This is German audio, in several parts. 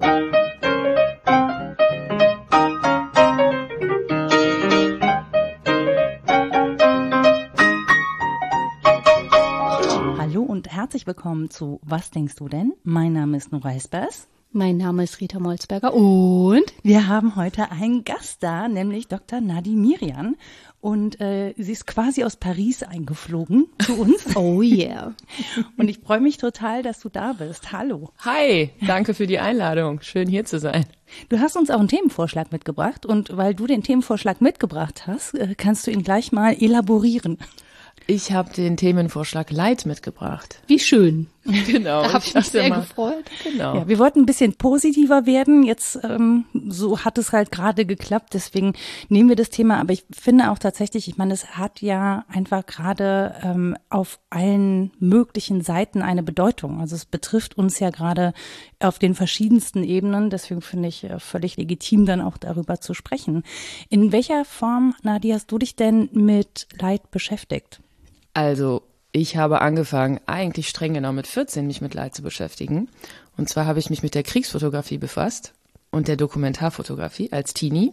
Hallo und herzlich willkommen zu Was denkst du denn? Mein Name ist Nora Espers. Mein Name ist Rita Molzberger und wir haben heute einen Gast da, nämlich Dr. Nadi Mirian. Und äh, sie ist quasi aus Paris eingeflogen zu uns. Oh yeah. Und ich freue mich total, dass du da bist. Hallo. Hi, danke für die Einladung. Schön hier zu sein. Du hast uns auch einen Themenvorschlag mitgebracht und weil du den Themenvorschlag mitgebracht hast, äh, kannst du ihn gleich mal elaborieren. Ich habe den Themenvorschlag Leid mitgebracht. Wie schön. Genau. Da habe ich mich sehr mal, gefreut. Genau. Ja, wir wollten ein bisschen positiver werden. Jetzt ähm, so hat es halt gerade geklappt. Deswegen nehmen wir das Thema. Aber ich finde auch tatsächlich, ich meine, es hat ja einfach gerade ähm, auf allen möglichen Seiten eine Bedeutung. Also es betrifft uns ja gerade auf den verschiedensten Ebenen. Deswegen finde ich äh, völlig legitim, dann auch darüber zu sprechen. In welcher Form, Nadia, hast du dich denn mit Leid beschäftigt? Also ich habe angefangen, eigentlich streng genau mit 14 mich mit Leid zu beschäftigen. Und zwar habe ich mich mit der Kriegsfotografie befasst und der Dokumentarfotografie als Teenie.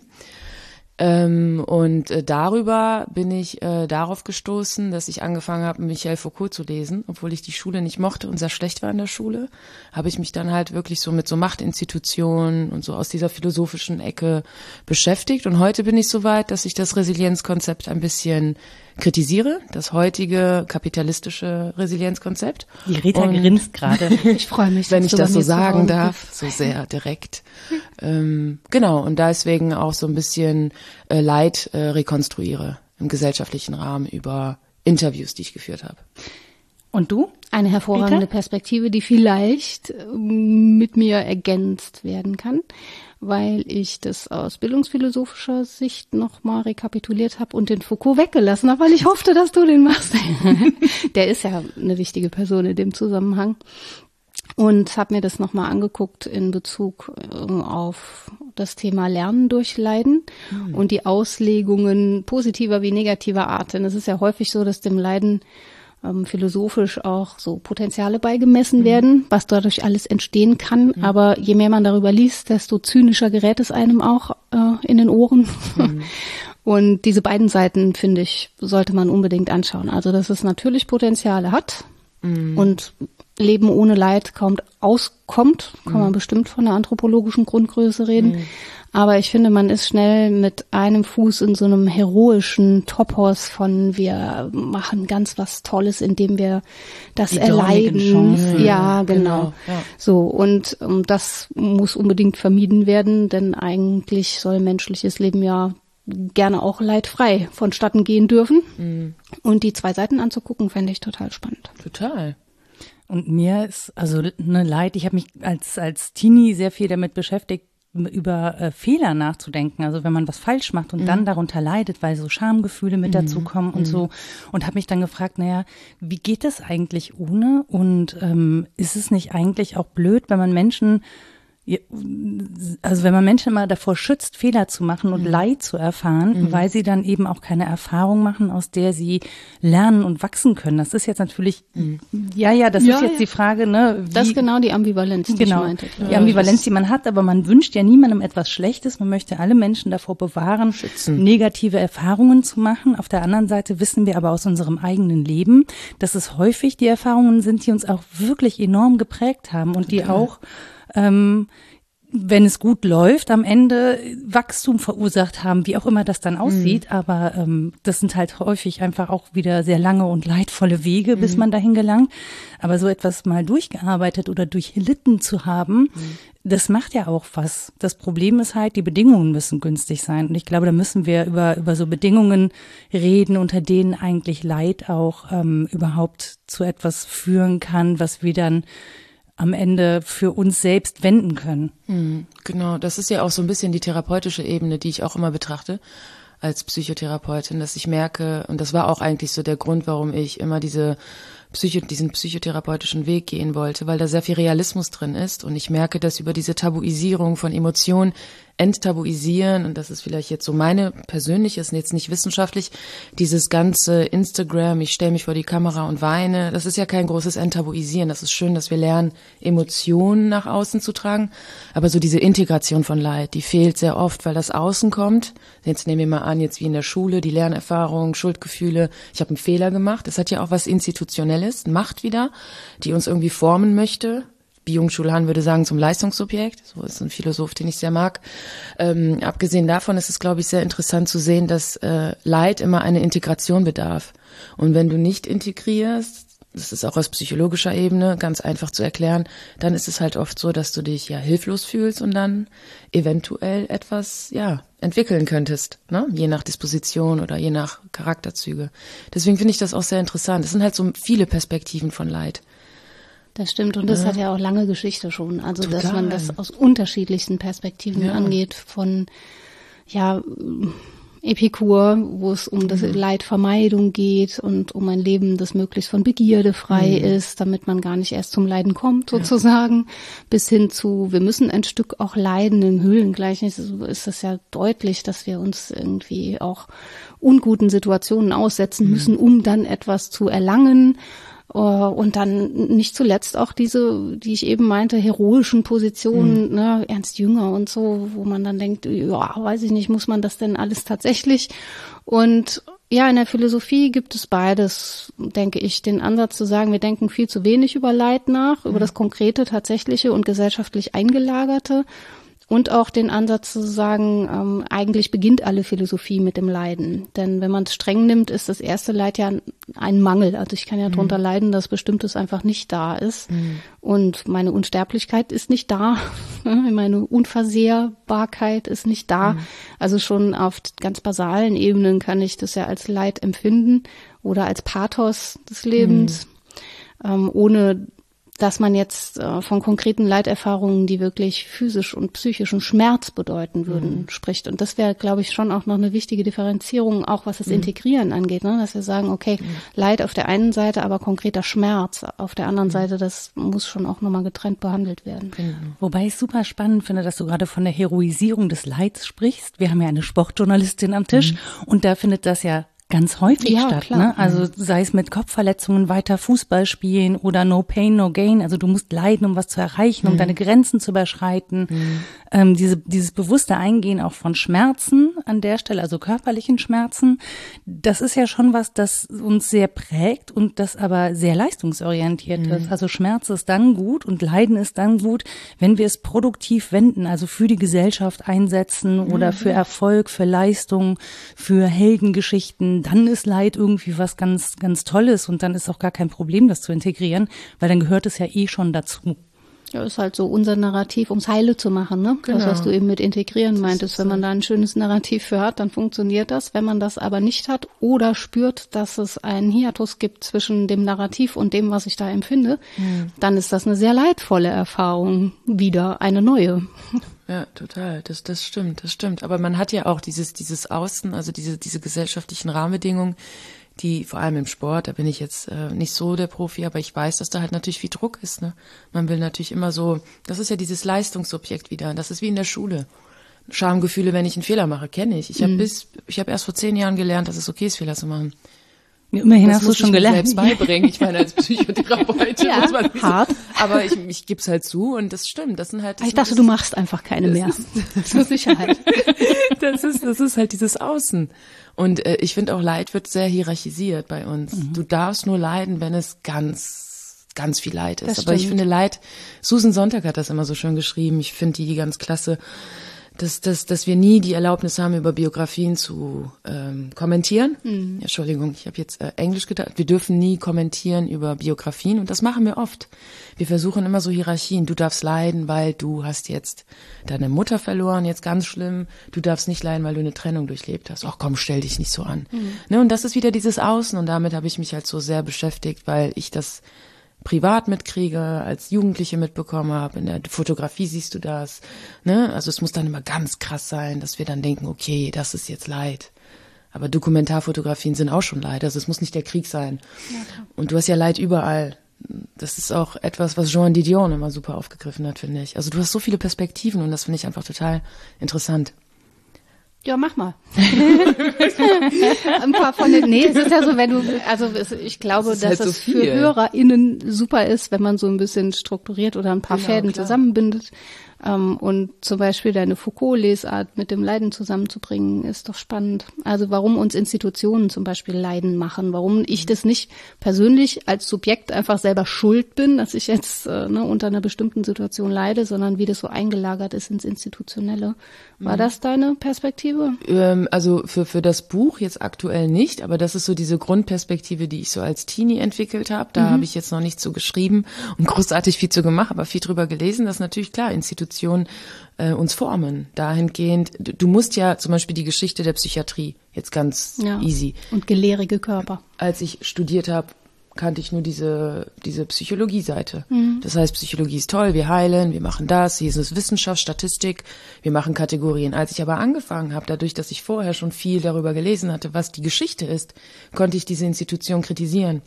Ähm, und äh, darüber bin ich äh, darauf gestoßen, dass ich angefangen habe, Michel Foucault zu lesen, obwohl ich die Schule nicht mochte und sehr schlecht war in der Schule, habe ich mich dann halt wirklich so mit so Machtinstitutionen und so aus dieser philosophischen Ecke beschäftigt. Und heute bin ich so weit, dass ich das Resilienzkonzept ein bisschen kritisiere, das heutige kapitalistische Resilienzkonzept. Die Rita und grinst gerade. Ich freue mich, wenn ich das so sagen darf, so sehr direkt. ähm, genau, und deswegen auch so ein bisschen äh, Leid äh, rekonstruiere im gesellschaftlichen Rahmen über Interviews, die ich geführt habe. Und du? Eine hervorragende Rita? Perspektive, die vielleicht ähm, mit mir ergänzt werden kann weil ich das aus bildungsphilosophischer Sicht nochmal rekapituliert habe und den Foucault weggelassen habe, weil ich hoffte, dass du den machst. Der ist ja eine wichtige Person in dem Zusammenhang. Und habe mir das nochmal angeguckt in Bezug äh, auf das Thema Lernen durch Leiden mhm. und die Auslegungen positiver wie negativer Art. Denn es ist ja häufig so, dass dem Leiden ähm, philosophisch auch so Potenziale beigemessen mhm. werden, was dadurch alles entstehen kann. Mhm. Aber je mehr man darüber liest, desto zynischer gerät es einem auch äh, in den Ohren. Mhm. Und diese beiden Seiten, finde ich, sollte man unbedingt anschauen. Also, dass es natürlich Potenziale hat mhm. und Leben ohne Leid kaum auskommt, kann man mhm. bestimmt von einer anthropologischen Grundgröße reden. Mhm. Aber ich finde, man ist schnell mit einem Fuß in so einem heroischen Topos von wir machen ganz was Tolles, indem wir das Die erleiden. Ja, genau. genau ja. So und um, ähm, das muss unbedingt vermieden werden, denn eigentlich soll menschliches Leben ja gerne auch leidfrei vonstatten gehen dürfen. Mhm. Und die zwei Seiten anzugucken, fände ich total spannend. Total. Und mir ist also ne Leid, ich habe mich als als Teenie sehr viel damit beschäftigt, über äh, Fehler nachzudenken, also wenn man was falsch macht und mhm. dann darunter leidet, weil so Schamgefühle mit mhm. dazukommen und mhm. so und habe mich dann gefragt, naja, wie geht das eigentlich ohne und ähm, ist es nicht eigentlich auch blöd, wenn man Menschen also wenn man Menschen immer davor schützt, Fehler zu machen und mhm. Leid zu erfahren, mhm. weil sie dann eben auch keine Erfahrung machen, aus der sie lernen und wachsen können. Das ist jetzt natürlich, mhm. ja, ja, das ja, ist jetzt ja. die Frage, ne? Wie, das ist genau die Ambivalenz, die genau, ich meinte. Die Ambivalenz, die man hat, aber man wünscht ja niemandem etwas Schlechtes. Man möchte alle Menschen davor bewahren, Schützen. negative Erfahrungen zu machen. Auf der anderen Seite wissen wir aber aus unserem eigenen Leben, dass es häufig die Erfahrungen sind, die uns auch wirklich enorm geprägt haben und die auch ähm, wenn es gut läuft, am Ende Wachstum verursacht haben, wie auch immer das dann aussieht. Mhm. Aber ähm, das sind halt häufig einfach auch wieder sehr lange und leidvolle Wege, bis mhm. man dahin gelangt. Aber so etwas mal durchgearbeitet oder durchlitten zu haben, mhm. das macht ja auch was. Das Problem ist halt, die Bedingungen müssen günstig sein. Und ich glaube, da müssen wir über, über so Bedingungen reden, unter denen eigentlich Leid auch ähm, überhaupt zu etwas führen kann, was wir dann am Ende für uns selbst wenden können. Mhm, genau, das ist ja auch so ein bisschen die therapeutische Ebene, die ich auch immer betrachte als Psychotherapeutin, dass ich merke, und das war auch eigentlich so der Grund, warum ich immer diese Psycho, diesen psychotherapeutischen Weg gehen wollte, weil da sehr viel Realismus drin ist. Und ich merke, dass über diese Tabuisierung von Emotionen enttabuisieren, und das ist vielleicht jetzt so meine persönliche, ist jetzt nicht wissenschaftlich, dieses ganze Instagram, ich stelle mich vor die Kamera und weine, das ist ja kein großes Enttabuisieren. Das ist schön, dass wir lernen, Emotionen nach außen zu tragen. Aber so diese Integration von Leid, die fehlt sehr oft, weil das Außen kommt. Jetzt nehmen wir mal an, jetzt wie in der Schule, die Lernerfahrung, Schuldgefühle. Ich habe einen Fehler gemacht. Das hat ja auch was Institutionelles, Macht wieder, die uns irgendwie formen möchte Jungschulhan würde sagen, zum Leistungsobjekt. So ist ein Philosoph, den ich sehr mag. Ähm, abgesehen davon ist es, glaube ich, sehr interessant zu sehen, dass äh, Leid immer eine Integration bedarf. Und wenn du nicht integrierst, das ist auch aus psychologischer Ebene ganz einfach zu erklären, dann ist es halt oft so, dass du dich ja hilflos fühlst und dann eventuell etwas, ja, entwickeln könntest, ne? je nach Disposition oder je nach Charakterzüge. Deswegen finde ich das auch sehr interessant. Es sind halt so viele Perspektiven von Leid. Das stimmt und das ja. hat ja auch lange Geschichte schon. Also Total. dass man das aus unterschiedlichsten Perspektiven ja. angeht, von ja Epikur, wo es um das mhm. Leidvermeidung geht und um ein Leben, das möglichst von Begierde frei mhm. ist, damit man gar nicht erst zum Leiden kommt, sozusagen, ja. bis hin zu, wir müssen ein Stück auch leiden im Höhlengleichnis, ist das ja deutlich, dass wir uns irgendwie auch unguten Situationen aussetzen mhm. müssen, um dann etwas zu erlangen. Äh, und dann nicht zuletzt auch diese, die ich eben meinte, heroischen Positionen, mhm. ne, Ernst Jünger und so, wo man dann denkt, ja, weiß ich nicht, muss man das denn alles tatsächlich? Und ja, in der Philosophie gibt es beides, denke ich, den Ansatz zu sagen, wir denken viel zu wenig über Leid nach, mhm. über das konkrete, tatsächliche und gesellschaftlich eingelagerte und auch den Ansatz zu sagen, ähm, eigentlich beginnt alle Philosophie mit dem Leiden. Denn wenn man es streng nimmt, ist das erste Leid ja ein Mangel. Also ich kann ja mhm. darunter leiden, dass Bestimmtes einfach nicht da ist. Mhm. Und meine Unsterblichkeit ist nicht da. meine Unversehrbarkeit ist nicht da. Mhm. Also schon auf ganz basalen Ebenen kann ich das ja als Leid empfinden oder als Pathos des Lebens. Mhm. Ähm, ohne dass man jetzt äh, von konkreten Leiterfahrungen, die wirklich physisch und psychischen Schmerz bedeuten würden, mhm. spricht. Und das wäre, glaube ich, schon auch noch eine wichtige Differenzierung, auch was das mhm. Integrieren angeht, ne? dass wir sagen, okay, mhm. Leid auf der einen Seite, aber konkreter Schmerz auf der anderen mhm. Seite, das muss schon auch nochmal getrennt behandelt werden. Genau. Wobei ich super spannend finde, dass du gerade von der Heroisierung des Leids sprichst. Wir haben ja eine Sportjournalistin am Tisch mhm. und da findet das ja ganz häufig ja, statt. Klar. Ne? Also mhm. sei es mit Kopfverletzungen weiter Fußball spielen oder No Pain, No Gain. Also du musst leiden, um was zu erreichen, um mhm. deine Grenzen zu überschreiten. Mhm. Ähm, diese, dieses bewusste Eingehen auch von Schmerzen an der Stelle, also körperlichen Schmerzen, das ist ja schon was, das uns sehr prägt und das aber sehr leistungsorientiert mhm. ist. Also Schmerz ist dann gut und Leiden ist dann gut, wenn wir es produktiv wenden, also für die Gesellschaft einsetzen oder mhm. für Erfolg, für Leistung, für Heldengeschichten dann ist Leid irgendwie was ganz, ganz Tolles und dann ist auch gar kein Problem, das zu integrieren, weil dann gehört es ja eh schon dazu. Ja, ist halt so unser Narrativ, ums Heile zu machen, ne? Genau. Das, was du eben mit integrieren meintest. Wenn man da ein schönes Narrativ für hat, dann funktioniert das. Wenn man das aber nicht hat oder spürt, dass es einen Hiatus gibt zwischen dem Narrativ und dem, was ich da empfinde, mhm. dann ist das eine sehr leidvolle Erfahrung. Wieder eine neue. Ja, total. Das, das stimmt, das stimmt. Aber man hat ja auch dieses, dieses Außen, also diese, diese gesellschaftlichen Rahmenbedingungen, die vor allem im Sport, da bin ich jetzt äh, nicht so der Profi, aber ich weiß, dass da halt natürlich viel Druck ist. Ne? Man will natürlich immer so, das ist ja dieses Leistungsobjekt wieder. Das ist wie in der Schule. Schamgefühle, wenn ich einen Fehler mache, kenne ich. Ich habe mhm. bis, ich habe erst vor zehn Jahren gelernt, dass es okay ist, Fehler zu machen. Immerhin das hast du schon gelernt. selbst beibringen. Ich meine, als Psychotherapeutin ja, muss man hart. Aber ich, ich gebe es halt zu und das stimmt. Das sind halt. Das ich dachte, du machst einfach keine mehr. Zur Sicherheit. das ist, das ist halt dieses Außen. Und äh, ich finde auch Leid wird sehr hierarchisiert bei uns. Mhm. Du darfst nur leiden, wenn es ganz, ganz viel Leid ist. Das Aber stimmt. ich finde Leid. Susan Sonntag hat das immer so schön geschrieben. Ich finde die ganz klasse dass, dass, dass wir nie die Erlaubnis haben, über Biografien zu ähm, kommentieren. Mhm. Entschuldigung, ich habe jetzt äh, Englisch gedacht. Wir dürfen nie kommentieren über Biografien und das machen wir oft. Wir versuchen immer so Hierarchien. Du darfst leiden, weil du hast jetzt deine Mutter verloren, jetzt ganz schlimm. Du darfst nicht leiden, weil du eine Trennung durchlebt hast. Ach komm, stell dich nicht so an. Mhm. Ne, und das ist wieder dieses Außen und damit habe ich mich halt so sehr beschäftigt, weil ich das privat mitkriege, als Jugendliche mitbekommen habe. In der Fotografie siehst du das. Ne? Also es muss dann immer ganz krass sein, dass wir dann denken, okay, das ist jetzt Leid. Aber Dokumentarfotografien sind auch schon Leid. Also es muss nicht der Krieg sein. und du hast ja Leid überall. Das ist auch etwas, was Jean Didion immer super aufgegriffen hat, finde ich. Also du hast so viele Perspektiven und das finde ich einfach total interessant. Ja, mach mal. Ein paar von den, nee, es ist ja so, wenn du, also es, ich glaube, ist dass halt so es für viel. HörerInnen super ist, wenn man so ein bisschen strukturiert oder ein paar Genau, Fäden klar. zusammenbindet. Ähm, und zum Beispiel deine Foucault-Lesart mit dem Leiden zusammenzubringen, ist doch spannend. Also warum uns Institutionen zum Beispiel Leiden machen, warum ich das nicht persönlich als Subjekt einfach selber schuld bin, dass ich jetzt äh, ne, unter einer bestimmten Situation leide, sondern wie das so eingelagert ist ins Institutionelle. War das deine Perspektive? Ähm, also für, für das Buch jetzt aktuell nicht, aber das ist so diese Grundperspektive, die ich so als Teenie entwickelt habe. Da habe ich jetzt noch nicht so geschrieben und großartig viel zu gemacht, aber viel drüber gelesen, dass natürlich klar Institutionen äh, uns formen. Dahingehend, du, du musst ja zum Beispiel die Geschichte der Psychiatrie jetzt ganz Ja. easy. Und gelehrige Körper. Als ich studiert habe, kannte ich nur diese, diese Psychologie-Seite. Das heißt, Psychologie ist toll, wir heilen, wir machen das, hier ist es Wissenschaft, Statistik, wir machen Kategorien. Als ich aber angefangen habe, dadurch, dass ich vorher schon viel darüber gelesen hatte, was die Geschichte ist, konnte ich diese Institution kritisieren.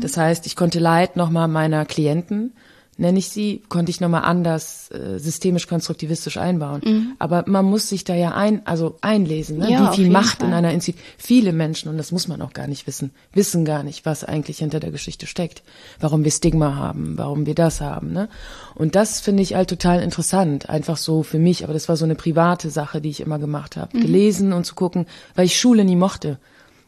Das heißt, ich konnte Leid nochmal meiner Klienten nenne ich sie, konnte ich nochmal anders äh, systemisch-konstruktivistisch einbauen. Aber man muss sich da ja ein, also einlesen, ne? Ja, wie viel Macht Fall. in einer Institution. Viele Menschen, und das muss man auch gar nicht wissen, wissen gar nicht, was eigentlich hinter der Geschichte steckt. Warum wir Stigma haben, warum wir das haben. Ne? Und das finde ich halt total interessant, einfach so für mich. Aber das war so eine private Sache, die ich immer gemacht habe. Gelesen und zu gucken, weil ich Schule nie mochte.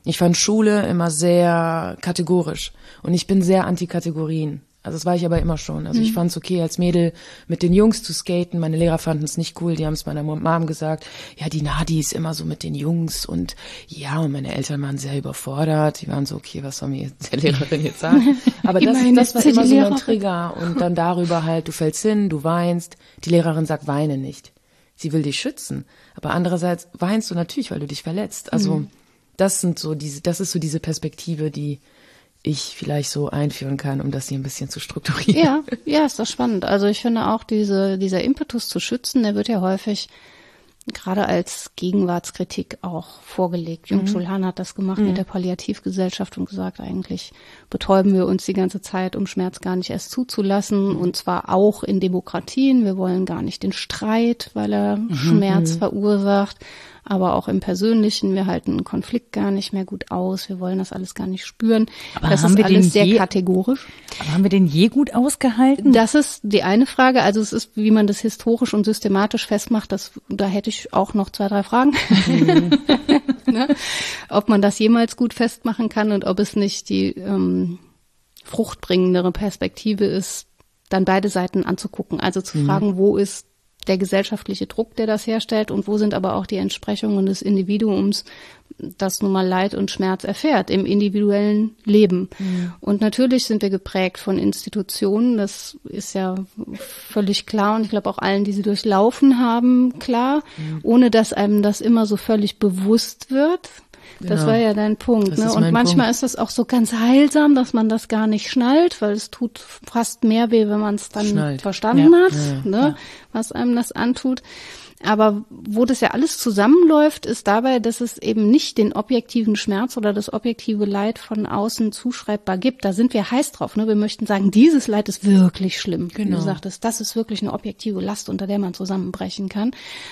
Ich fand Schule immer sehr kategorisch. Und ich bin sehr anti-Kategorien. Also das war ich aber immer schon. Also ich fand es okay, als Mädel mit den Jungs zu skaten. Meine Lehrer fanden es nicht cool. Die haben es meiner Mom gesagt. Ja, die Nadi ist immer so mit den Jungs. Und ja, und meine Eltern waren sehr überfordert. Die waren so, okay, was soll mir jetzt der Lehrerin jetzt sagen? Aber das, das war immer so Lehrerin. Trigger. Und dann darüber halt, du fällst hin, du weinst. Die Lehrerin sagt, weine nicht. Sie will dich schützen. Aber andererseits weinst du natürlich, weil du dich verletzt. Also das sind so diese, das ist so diese Perspektive, die ich vielleicht so einführen kann, um das hier ein bisschen zu strukturieren. Ja, ja, ist doch spannend. Also ich finde auch diese, dieser Impetus zu schützen, der wird ja häufig gerade als Gegenwartskritik auch vorgelegt. Jung Schulhan hat das gemacht mit der Palliativgesellschaft und gesagt, eigentlich betäuben wir uns die ganze Zeit, um Schmerz gar nicht erst zuzulassen. Und zwar auch in Demokratien. Wir wollen gar nicht den Streit, weil er Schmerz verursacht. Aber auch im Persönlichen, wir halten einen Konflikt gar nicht mehr gut aus. Wir wollen das alles gar nicht spüren. Aber das haben ist wir den alles sehr je- kategorisch. Aber haben wir den je gut ausgehalten? Das ist die eine Frage. Also es ist, wie man das historisch und systematisch festmacht, das, da hätte ich auch noch zwei, drei Fragen. ne? Ob man das jemals gut festmachen kann und ob es nicht die ähm, fruchtbringendere Perspektive ist, dann beide Seiten anzugucken. Also zu fragen, wo ist der gesellschaftliche Druck, der das herstellt und wo sind aber auch die Entsprechungen des Individuums, das nun mal Leid und Schmerz erfährt im individuellen Leben. Und natürlich sind wir geprägt von Institutionen, das ist ja völlig klar und ich glaube auch allen, die sie durchlaufen haben, klar, ohne dass einem das immer so völlig bewusst wird. Das Genau. war ja dein Punkt. Das Ne? Und manchmal Punkt. ist das auch so ganz heilsam, dass man das gar nicht schnallt, weil es tut fast mehr weh, wenn man es dann Schnallt. verstanden Ja. hat, ne? was einem das antut. Aber wo das ja alles zusammenläuft, ist dabei, dass es eben nicht den objektiven Schmerz oder das objektive Leid von außen zuschreibbar gibt. Da sind wir heiß drauf. Ne? Wir möchten sagen, dieses Leid ist wirklich schlimm. Wie Genau. du sagtest, das ist wirklich eine objektive Last, unter der man zusammenbrechen kann.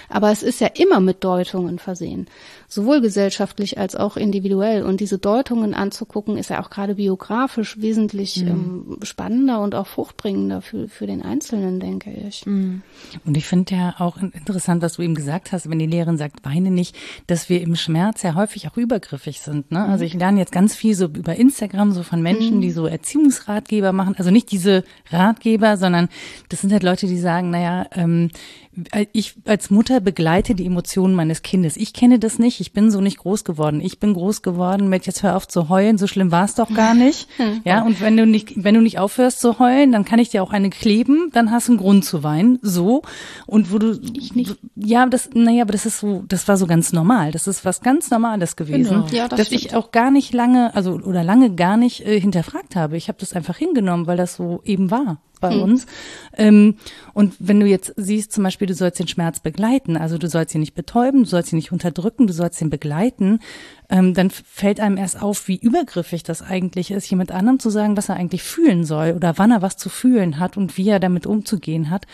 Aber es ist ja immer mit Deutungen versehen. Sowohl gesellschaftlich als auch individuell. Und diese Deutungen anzugucken, ist ja auch gerade biografisch wesentlich ähm, spannender und auch fruchtbringender für, für den Einzelnen, denke ich. Und ich finde ja auch in- interessant, was du eben gesagt hast, wenn die Lehrerin sagt, weine nicht, dass wir im Schmerz ja häufig auch übergriffig sind. Ne? Also ich lerne jetzt ganz viel so über Instagram, so von Menschen, die so Erziehungsratgeber machen. Also nicht diese Ratgeber, sondern das sind halt Leute, die sagen, naja, ähm, ich als Mutter begleite die Emotionen meines Kindes. Ich kenne das nicht, ich bin so nicht groß geworden. Ich bin groß geworden mit jetzt hör auf zu heulen, so schlimm war es doch gar nicht. Ja, und wenn du nicht, wenn du nicht aufhörst zu heulen, dann kann ich dir auch eine kleben, dann hast du einen Grund zu weinen. So. Und wo du. Ich nicht. Ja, das, naja, aber das ist so, das war so ganz normal. Das ist was ganz Normales gewesen. Genau. Ja, das dass stimmt. ich auch gar nicht lange, also oder lange gar nicht äh, hinterfragt habe. Ich habe das einfach hingenommen, weil das so eben war. Bei hm. uns. Ähm, und wenn du jetzt siehst, zum Beispiel, du sollst den Schmerz begleiten, also du sollst ihn nicht betäuben, du sollst ihn nicht unterdrücken, du sollst ihn begleiten, ähm, dann fällt einem erst auf, wie übergriffig das eigentlich ist, jemand anderem zu sagen, was er eigentlich fühlen soll oder wann er was zu fühlen hat und wie er damit umzugehen hat.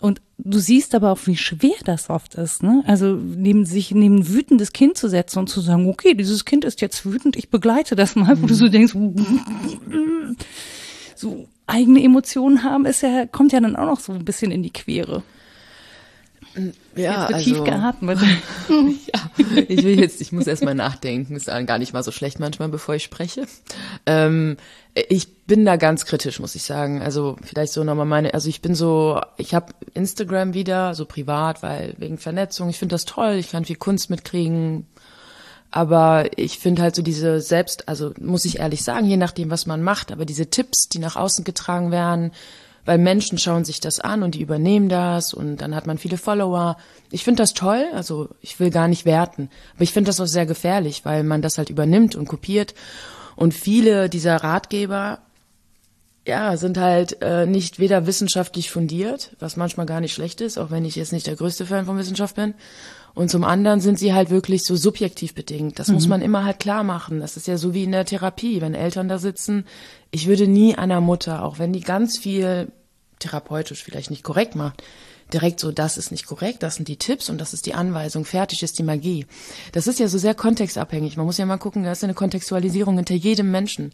Und du siehst aber auch, wie schwer das oft ist. Ne? Also neben sich neben ein wütendes Kind zu setzen und zu sagen, okay, dieses Kind ist jetzt wütend, ich begleite das mal, wo du so denkst, so eigene Emotionen haben, ist ja, kommt ja dann auch noch so ein bisschen in die Quere. Ja, jetzt also, tief geatmet. ja, ich will jetzt, ich muss erst mal nachdenken. Ist gar nicht mal so schlecht manchmal, bevor ich spreche. Ähm, ich bin da ganz kritisch, muss ich sagen. Also vielleicht so nochmal meine, also ich bin so, ich habe Instagram wieder, so privat, weil wegen Vernetzung, ich finde das toll, ich kann viel Kunst mitkriegen, aber ich finde halt so diese selbst, also muss ich ehrlich sagen, je nachdem, was man macht, aber diese Tipps, die nach außen getragen werden, weil Menschen schauen sich das an und die übernehmen das und dann hat man viele Follower. Ich finde das toll, also ich will gar nicht werten, aber ich finde das auch sehr gefährlich, weil man das halt übernimmt und kopiert und viele dieser Ratgeber ja, sind halt äh, nicht weder wissenschaftlich fundiert, was manchmal gar nicht schlecht ist, auch wenn ich jetzt nicht der größte Fan von Wissenschaft bin, und zum anderen sind sie halt wirklich so subjektiv bedingt. Das mhm. muss man immer halt klar machen. Das ist ja so wie in der Therapie, wenn Eltern da sitzen. Ich würde nie einer Mutter, auch wenn die ganz viel therapeutisch vielleicht nicht korrekt macht, direkt so, das ist nicht korrekt, das sind die Tipps und das ist die Anweisung, fertig ist die Magie. Das ist ja so sehr kontextabhängig. Man muss ja mal gucken, da ist eine Kontextualisierung hinter jedem Menschen.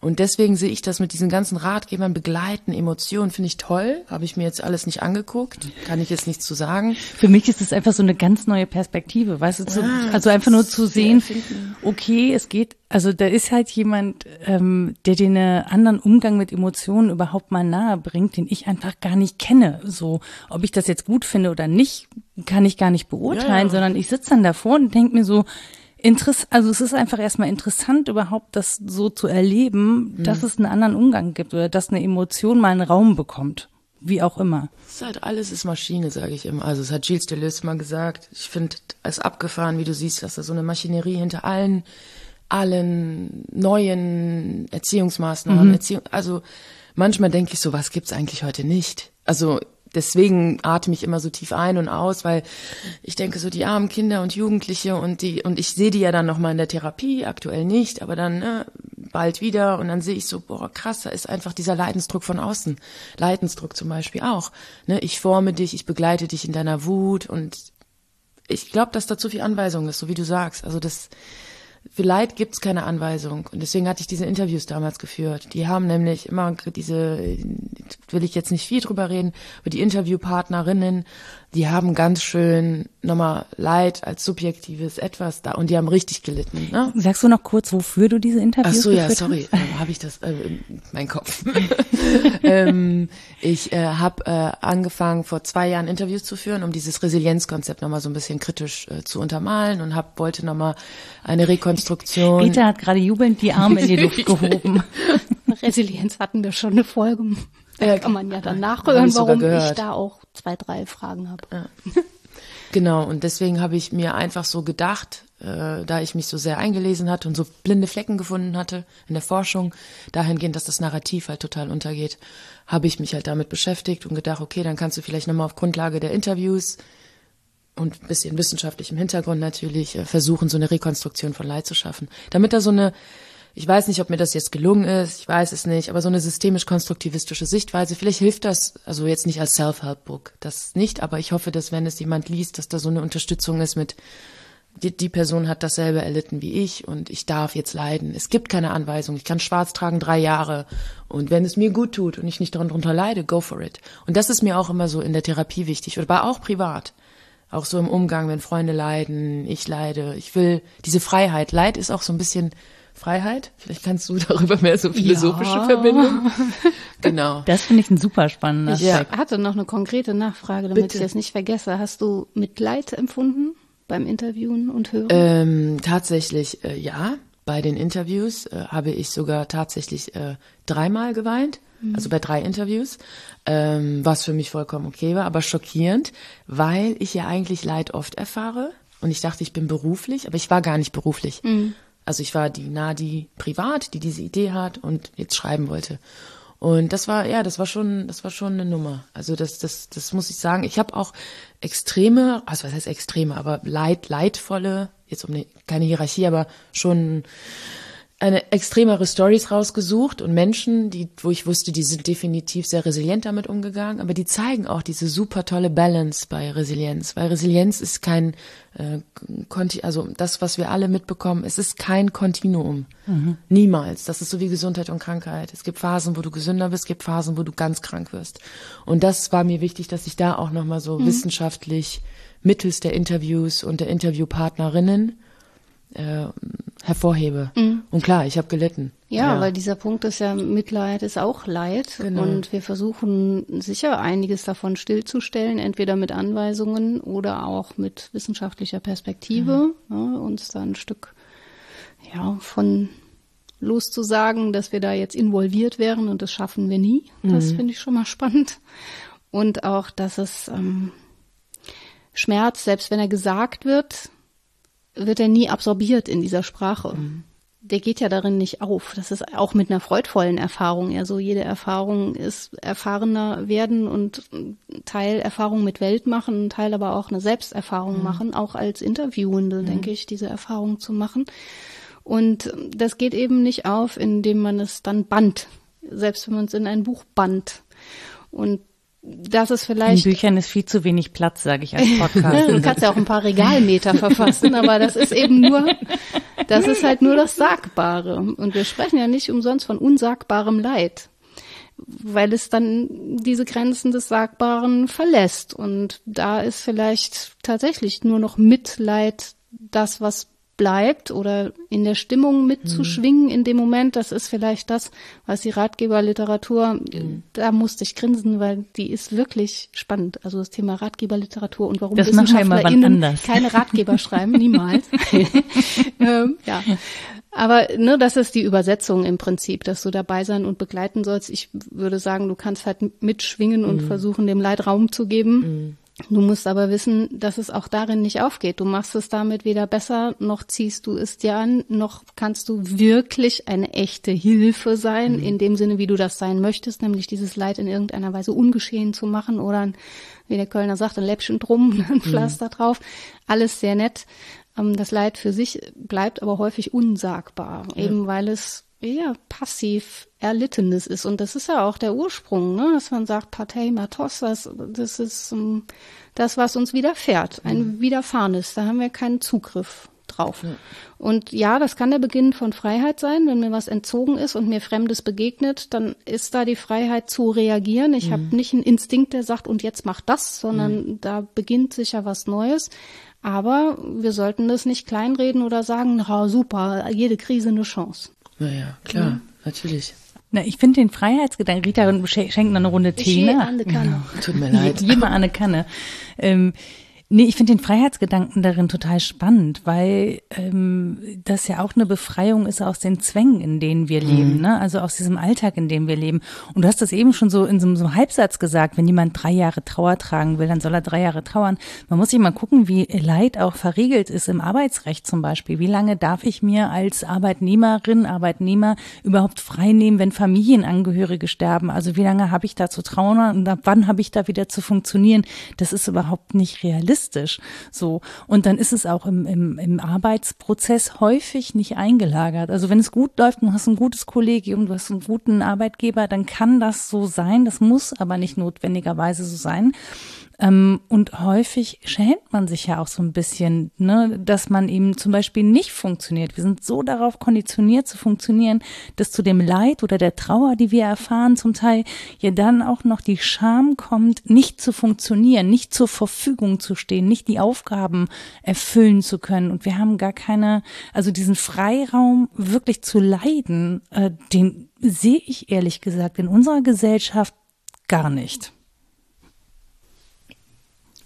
Und deswegen sehe ich das mit diesen ganzen Ratgebern begleiten, Emotionen, finde ich toll. Habe ich mir jetzt alles nicht angeguckt, kann ich jetzt nichts zu sagen. Für mich ist es einfach so eine ganz neue Perspektive, weißt du, zu, ah, also einfach nur zu sehen, okay, es geht also da ist halt jemand, ähm, der den anderen Umgang mit Emotionen überhaupt mal nahe bringt, den ich einfach gar nicht kenne. So, ob ich das jetzt gut finde oder nicht, kann ich gar nicht beurteilen, ja, ja. sondern ich sitze dann davor und denke mir so, Interess also es ist einfach erstmal interessant, überhaupt das so zu erleben, mhm. dass es einen anderen Umgang gibt oder dass eine Emotion mal einen Raum bekommt. Wie auch immer. Es ist halt alles ist Maschine, sage ich immer. Also es hat Gilles Deleuze mal gesagt. Ich finde es abgefahren, wie du siehst, dass da so eine Maschinerie hinter allen allen neuen Erziehungsmaßnahmen. Mhm. Erziehung, also manchmal denke ich so, was gibt's eigentlich heute nicht? Also deswegen atme ich immer so tief ein und aus, weil ich denke so die armen Kinder und Jugendliche und die und ich sehe die ja dann noch mal in der Therapie, aktuell nicht, aber dann ne, bald wieder und dann sehe ich so boah krass, da ist einfach dieser Leidensdruck von außen, Leidensdruck zum Beispiel auch. Ne, ich forme dich, ich begleite dich in deiner Wut und ich glaube, dass da zu viel Anweisung ist, so wie du sagst. Also das für Leid gibt es keine Anweisung. Und deswegen hatte ich diese Interviews damals geführt. Die haben nämlich immer diese, will ich jetzt nicht viel drüber reden, aber die Interviewpartnerinnen die haben ganz schön nochmal Leid als subjektives Etwas da und die haben richtig gelitten. Ne? Sagst du noch kurz, wofür du diese Interviews Ach so, ja, sorry, ähm, habe ich das, äh, mein Kopf. ähm, ich äh, habe äh, angefangen, vor zwei Jahren Interviews zu führen, um dieses Resilienzkonzept nochmal so ein bisschen kritisch äh, zu untermalen und hab, wollte nochmal eine Rekonstruktion. Rita hat gerade jubelnd die Arme in die Luft gehoben. Resilienz hatten wir schon eine Folge. Da kann man ja dann nachhören, warum ich da auch zwei, drei Fragen habe. Ja. Genau, und deswegen habe ich mir einfach so gedacht, äh, da ich mich so sehr eingelesen hatte und so blinde Flecken gefunden hatte in der Forschung, dahingehend, dass das Narrativ halt total untergeht, habe ich mich halt damit beschäftigt und gedacht, okay, dann kannst du vielleicht nochmal auf Grundlage der Interviews und ein bisschen wissenschaftlichem Hintergrund natürlich äh, versuchen, so eine Rekonstruktion von Leid zu schaffen. Damit da so eine ich weiß nicht, ob mir das jetzt gelungen ist, ich weiß es nicht, aber so eine systemisch-konstruktivistische Sichtweise, vielleicht hilft das, also jetzt nicht als Self-Help-Book, das nicht, aber ich hoffe, dass wenn es jemand liest, dass da so eine Unterstützung ist mit, die, die Person hat dasselbe erlitten wie ich und ich darf jetzt leiden. Es gibt keine Anweisung, ich kann schwarz tragen drei Jahre und wenn es mir gut tut und ich nicht darunter leide, go for it. Und das ist mir auch immer so in der Therapie wichtig, oder auch privat. Auch so im Umgang, wenn Freunde leiden, ich leide. Ich will diese Freiheit. Leid ist auch so ein bisschen Freiheit. Vielleicht kannst du darüber mehr so philosophische ja. Verbindung. Genau. Das finde ich ein super spannender Ich ja. hatte noch eine konkrete Nachfrage, damit Bitte. ich das nicht vergesse. Hast du Mitleid empfunden beim Interviewen und Hören? Ähm, tatsächlich, äh, ja. Bei den Interviews äh, habe ich sogar tatsächlich äh, dreimal geweint. Mhm. Also bei drei Interviews, ähm, was für mich vollkommen okay war, aber schockierend, weil ich ja eigentlich Leid oft erfahre und ich dachte, ich bin beruflich, aber ich war gar nicht beruflich. Mhm. Also ich war die Nadi privat, die diese Idee hat und jetzt schreiben wollte. Und das war, ja, das war schon, das war schon eine Nummer. Also das, das, das muss ich sagen. Ich habe auch extreme, also was heißt extreme, aber leid, leidvolle, jetzt um eine, keine Hierarchie, aber schon eine extremere Stories rausgesucht und Menschen, die, wo ich wusste, die sind definitiv sehr resilient damit umgegangen, aber die zeigen auch diese super tolle Balance bei Resilienz, weil Resilienz ist kein, äh, also das, was wir alle mitbekommen, es ist kein Kontinuum. Mhm. Niemals. Das ist so wie Gesundheit und Krankheit. Es gibt Phasen, wo du gesünder bist, es gibt Phasen, wo du ganz krank wirst. Und das war mir wichtig, dass ich da auch nochmal so mhm. wissenschaftlich mittels der Interviews und der Interviewpartnerinnen äh, hervorhebe. Mhm. Und klar, ich habe gelitten. Ja, ja, weil dieser Punkt ist ja, Mitleid ist auch Leid. Genau. Und wir versuchen sicher einiges davon stillzustellen, entweder mit Anweisungen oder auch mit wissenschaftlicher Perspektive, mhm. ja, uns da ein Stück ja, von loszusagen, dass wir da jetzt involviert wären und das schaffen wir nie. Das mhm. finde ich schon mal spannend. Und auch, dass es ähm, Schmerz, selbst wenn er gesagt wird, wird er nie absorbiert in dieser Sprache. Mhm. Der geht ja darin nicht auf. Das ist auch mit einer freudvollen Erfahrung. Ja, so jede Erfahrung ist erfahrener werden und Teil Erfahrung mit Welt machen, Teil aber auch eine Selbsterfahrung mhm. machen, auch als Interviewende, mhm. denke ich, diese Erfahrung zu machen. Und das geht eben nicht auf, indem man es dann band. Selbst wenn man es in ein Buch band. Und das ist vielleicht. In Büchern ist viel zu wenig Platz, sage ich als Podcast. du kannst ja auch ein paar Regalmeter verfassen, aber das ist eben nur, das ist halt nur das Sagbare. Und wir sprechen ja nicht umsonst von unsagbarem Leid, weil es dann diese Grenzen des Sagbaren verlässt. Und da ist vielleicht tatsächlich nur noch Mitleid das, was bleibt oder in der Stimmung mitzuschwingen mhm. in dem Moment, das ist vielleicht das, was die Ratgeberliteratur, mhm. da musste ich grinsen, weil die ist wirklich spannend. Also das Thema Ratgeberliteratur und warum das WissenschaftlerInnen keine Ratgeber schreiben, niemals. ähm, ja. Aber ne, das ist die Übersetzung im Prinzip, dass du dabei sein und begleiten sollst. Ich würde sagen, du kannst halt mitschwingen und mhm. versuchen, dem Leid Raum zu geben. Du musst aber wissen, dass es auch darin nicht aufgeht. Du machst es damit weder besser, noch ziehst du es dir an, noch kannst du wirklich eine echte Hilfe sein, mhm. in dem Sinne, wie du das sein möchtest, nämlich dieses Leid in irgendeiner Weise ungeschehen zu machen oder, ein, wie der Kölner sagt, ein Läppchen drum, ein mhm. Pflaster mhm. drauf. Alles sehr nett. Ähm, das Leid für sich bleibt aber häufig unsagbar, ja. eben weil es eher passiv Erlittenes ist. Und das ist ja auch der Ursprung, ne? dass man sagt, Partei Matos, das, das ist um, ähm, das, was uns widerfährt, ein mhm. Widerfahrenes. Da haben wir keinen Zugriff drauf. Ja. Und ja, das kann der Beginn von Freiheit sein. Wenn mir was entzogen ist und mir Fremdes begegnet, dann ist da die Freiheit zu reagieren. Ich mhm. habe nicht einen Instinkt, der sagt, und jetzt mach das, sondern mhm. da beginnt sicher was Neues. Aber wir sollten das nicht kleinreden oder sagen, na super, jede Krise eine Chance. Naja, klar, ja. natürlich. Na, ich finde den Freiheitsgedanken, Rita schenkt noch eine Runde Tee, ich ne? Tut mir leid. Jemand eine Kanne. Ähm, Nee, ich finde den Freiheitsgedanken darin total spannend, weil ähm, das ja auch eine Befreiung ist aus den Zwängen, in denen wir leben, mhm. ne? also aus diesem Alltag, in dem wir leben. Und du hast das eben schon so in so, so einem Halbsatz gesagt, wenn jemand drei Jahre Trauer tragen will, dann soll er drei Jahre trauern. Man muss sich mal gucken, wie Leid auch verriegelt ist im Arbeitsrecht zum Beispiel. Wie lange darf ich mir als Arbeitnehmerin, Arbeitnehmer überhaupt frei nehmen, wenn Familienangehörige sterben? Also wie lange habe ich da zu trauern und ab wann habe ich da wieder zu funktionieren? Das ist überhaupt nicht realistisch realistisch. So. Und dann ist es auch im, im, im Arbeitsprozess häufig nicht eingelagert. Also wenn es gut läuft, du hast ein gutes Kollegium, du hast einen guten Arbeitgeber, dann kann das so sein. Das muss aber nicht notwendigerweise so sein. Ähm, und häufig schämt man sich ja auch so ein bisschen, ne, dass man eben zum Beispiel nicht funktioniert. Wir sind so darauf konditioniert zu funktionieren, dass zu dem Leid oder der Trauer, die wir erfahren, zum Teil ja dann auch noch die Scham kommt, nicht zu funktionieren, nicht zur Verfügung zu stehen, nicht die Aufgaben erfüllen zu können. Und wir haben gar keine, also diesen Freiraum wirklich zu leiden, äh, den sehe ich ehrlich gesagt in unserer Gesellschaft gar nicht.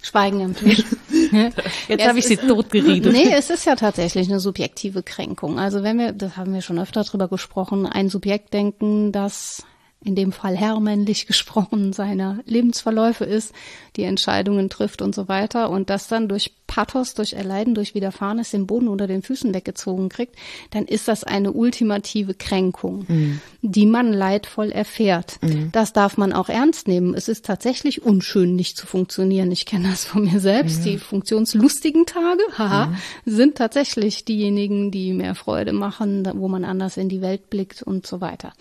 Schweigen am Tisch. Jetzt habe ich sie totgeredet. Nee, es ist ja tatsächlich eine subjektive Kränkung. Also wenn wir, das haben wir schon öfter drüber gesprochen, ein Subjektdenken, das in dem Fall hermännlich gesprochen, seiner Lebensverläufe ist, die Entscheidungen trifft und so weiter und das dann durch Pathos, durch Erleiden, durch Widerfahrenes den Boden unter den Füßen weggezogen kriegt, dann ist das eine ultimative Kränkung, mhm. die man leidvoll erfährt. Mhm. Das darf man auch ernst nehmen. Es ist tatsächlich unschön, nicht zu funktionieren. Ich kenne das von mir selbst. Mhm. Die funktionslustigen Tage, haha, mhm. sind tatsächlich diejenigen, die mehr Freude machen, wo man anders in die Welt blickt und so weiter.